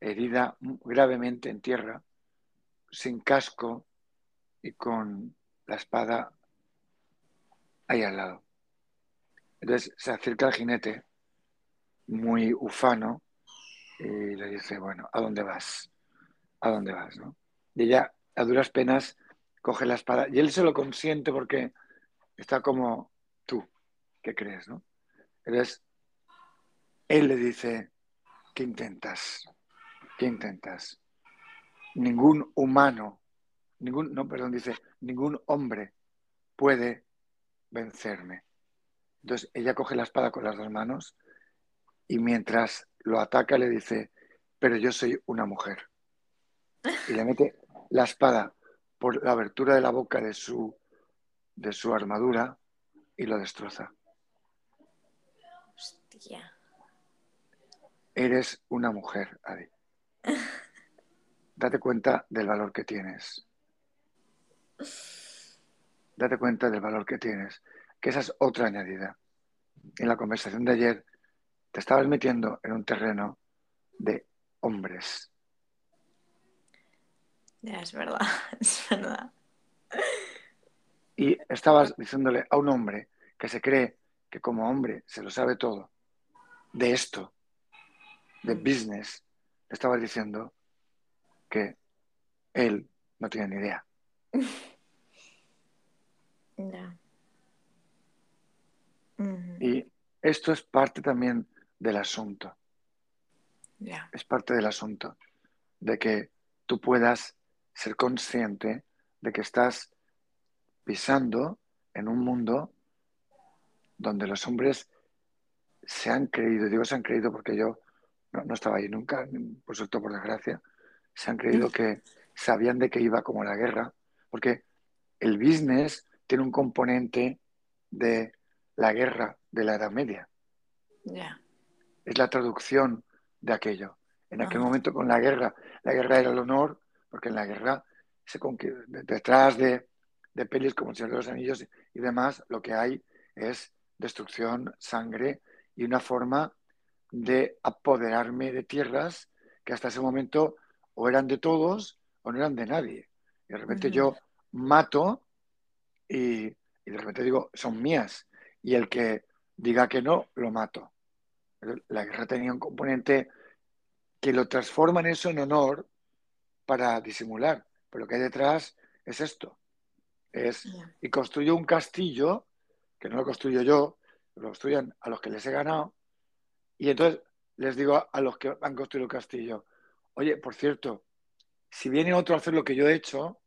herida gravemente en tierra, sin casco y con la espada ahí al lado. Entonces se acerca al jinete, muy ufano, y le dice, bueno, ¿a dónde vas? ¿A dónde vas? ¿no? Y ella, a duras penas, coge la espada y él se lo consiente porque está como tú, ¿qué crees? ¿no? Entonces, él le dice, ¿qué intentas? ¿Qué intentas? Ningún humano, ningún, no, perdón, dice, ningún hombre puede vencerme. Entonces ella coge la espada con las dos manos y mientras lo ataca le dice, pero yo soy una mujer. Y le mete la espada por la abertura de la boca de su, de su armadura y lo destroza. Hostia. Eres una mujer, Adi. *laughs* Date cuenta del valor que tienes. Date cuenta del valor que tienes. Que esa es otra añadida. En la conversación de ayer te estabas metiendo en un terreno de hombres ya, es verdad, *laughs* es verdad. Y estabas diciéndole a un hombre que se cree que como hombre se lo sabe todo de esto, de mm. business, le estabas diciendo que él no tiene ni idea. *laughs* Y esto es parte también del asunto. Es parte del asunto de que tú puedas ser consciente de que estás pisando en un mundo donde los hombres se han creído, digo se han creído porque yo no, estaba ahí nunca, por suerte por desgracia, se han creído que sabían de qué iba como la guerra, porque el business tiene un componente de la guerra de la Edad Media. Es la traducción de aquello. En aquel momento con la guerra, la guerra era el honor, porque en la guerra, se detrás de, de pelis como El Señor de los Anillos y demás, lo que hay es destrucción, sangre y una forma de apoderarme de tierras que hasta ese momento o eran de todos o no eran de nadie. Y de repente yo mato y, y, de repente digo, son mías. Y el que diga que no, lo mato. La guerra tenía un componente que lo transforma en eso en honor para disimular. Pero lo que hay detrás es esto. Es, y construyo un castillo, que no lo construyo yo, lo construyen a los que les he ganado, y entonces les digo a los que han construido el castillo, oye, por cierto, si viene otro a hacer lo que yo he hecho,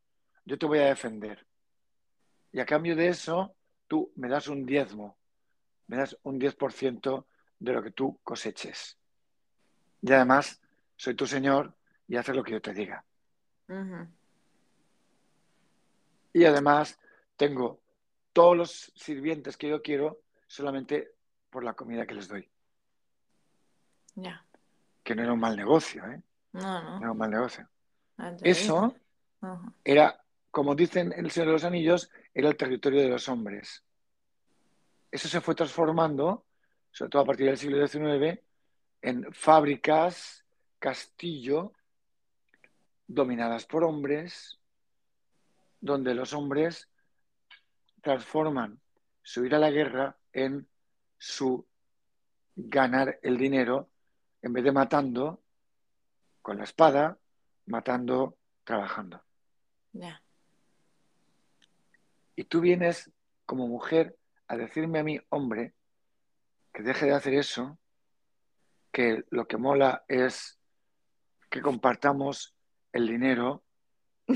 yo te voy a defender. Y a cambio de eso, tú me das un diezmo, me das un 10% de lo que tú coseches. Y además, soy tu señor y haces lo que yo te diga. Y además tengo todos los sirvientes que yo quiero solamente por la comida que les doy. Ya. Que no era un mal negocio, ¿eh? No, no. Era un mal negocio. Eso era, como dicen en El Señor de los Anillos, era el territorio de los hombres. Eso se fue transformando, sobre todo a partir del siglo XIX, en fábricas, castillo, dominadas por hombres, donde los hombres transforman su ir a la guerra en su ganar el dinero en vez de matando con la espada, matando trabajando. Ya. Y tú vienes como mujer a decirme a mí, hombre, que deje de hacer eso, que lo que mola es que compartamos el dinero,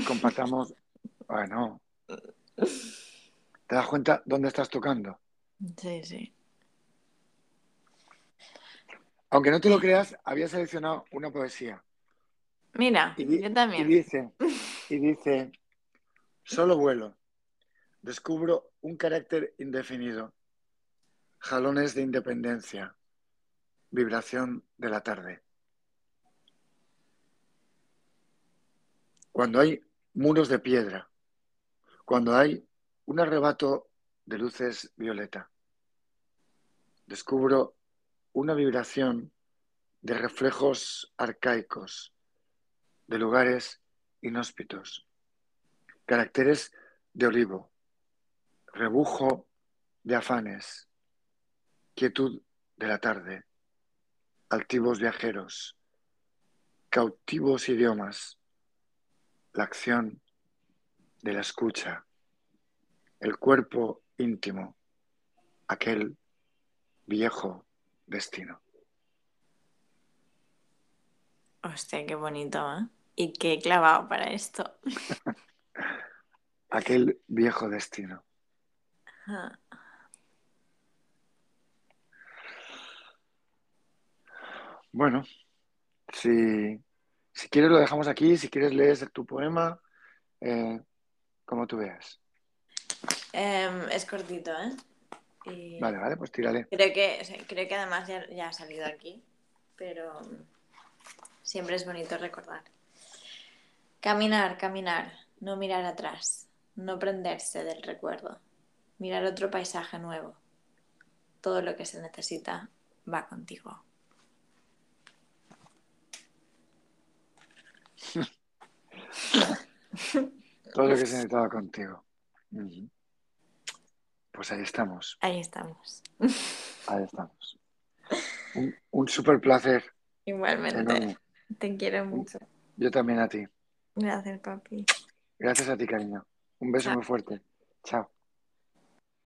compartamos, *laughs* bueno, ¿te das cuenta dónde estás tocando? Sí, sí. Aunque no te lo creas, había seleccionado una poesía. Mira, Y, yo y también. dice, *laughs* y dice, solo vuelo, descubro un carácter indefinido, jalones de independencia, vibración de la tarde. Cuando hay muros de piedra, cuando hay un arrebato de luces violeta, descubro una vibración de reflejos arcaicos, de lugares inhóspitos, caracteres de olivo, rebujo de afanes, quietud de la tarde, altivos viajeros, cautivos idiomas, la acción de la escucha, el cuerpo íntimo, aquel viejo destino. Hostia, qué bonito, ¿eh? Y qué clavado para esto. *laughs* Aquel viejo destino. Ajá. Bueno, si, si quieres lo dejamos aquí, si quieres lees tu poema, eh, como tú veas. Em, es cortito, ¿eh? Y Vale, vale, pues tírale. Creo que, creo que además ya, ya ha salido aquí, pero siempre es bonito recordar. Caminar, caminar, no mirar atrás, no prenderse del recuerdo, mirar otro paisaje nuevo. Todo lo que se necesita va contigo. *laughs* Todo lo que se necesitaba contigo. Pues ahí estamos, Ahí estamos. ahí estamos. Un, un súper placer Igualmente. enorme. Te quiero mucho. Yo también a ti. Gracias, papi. Gracias a ti, cariño. Un beso Chao. muy fuerte. Chao.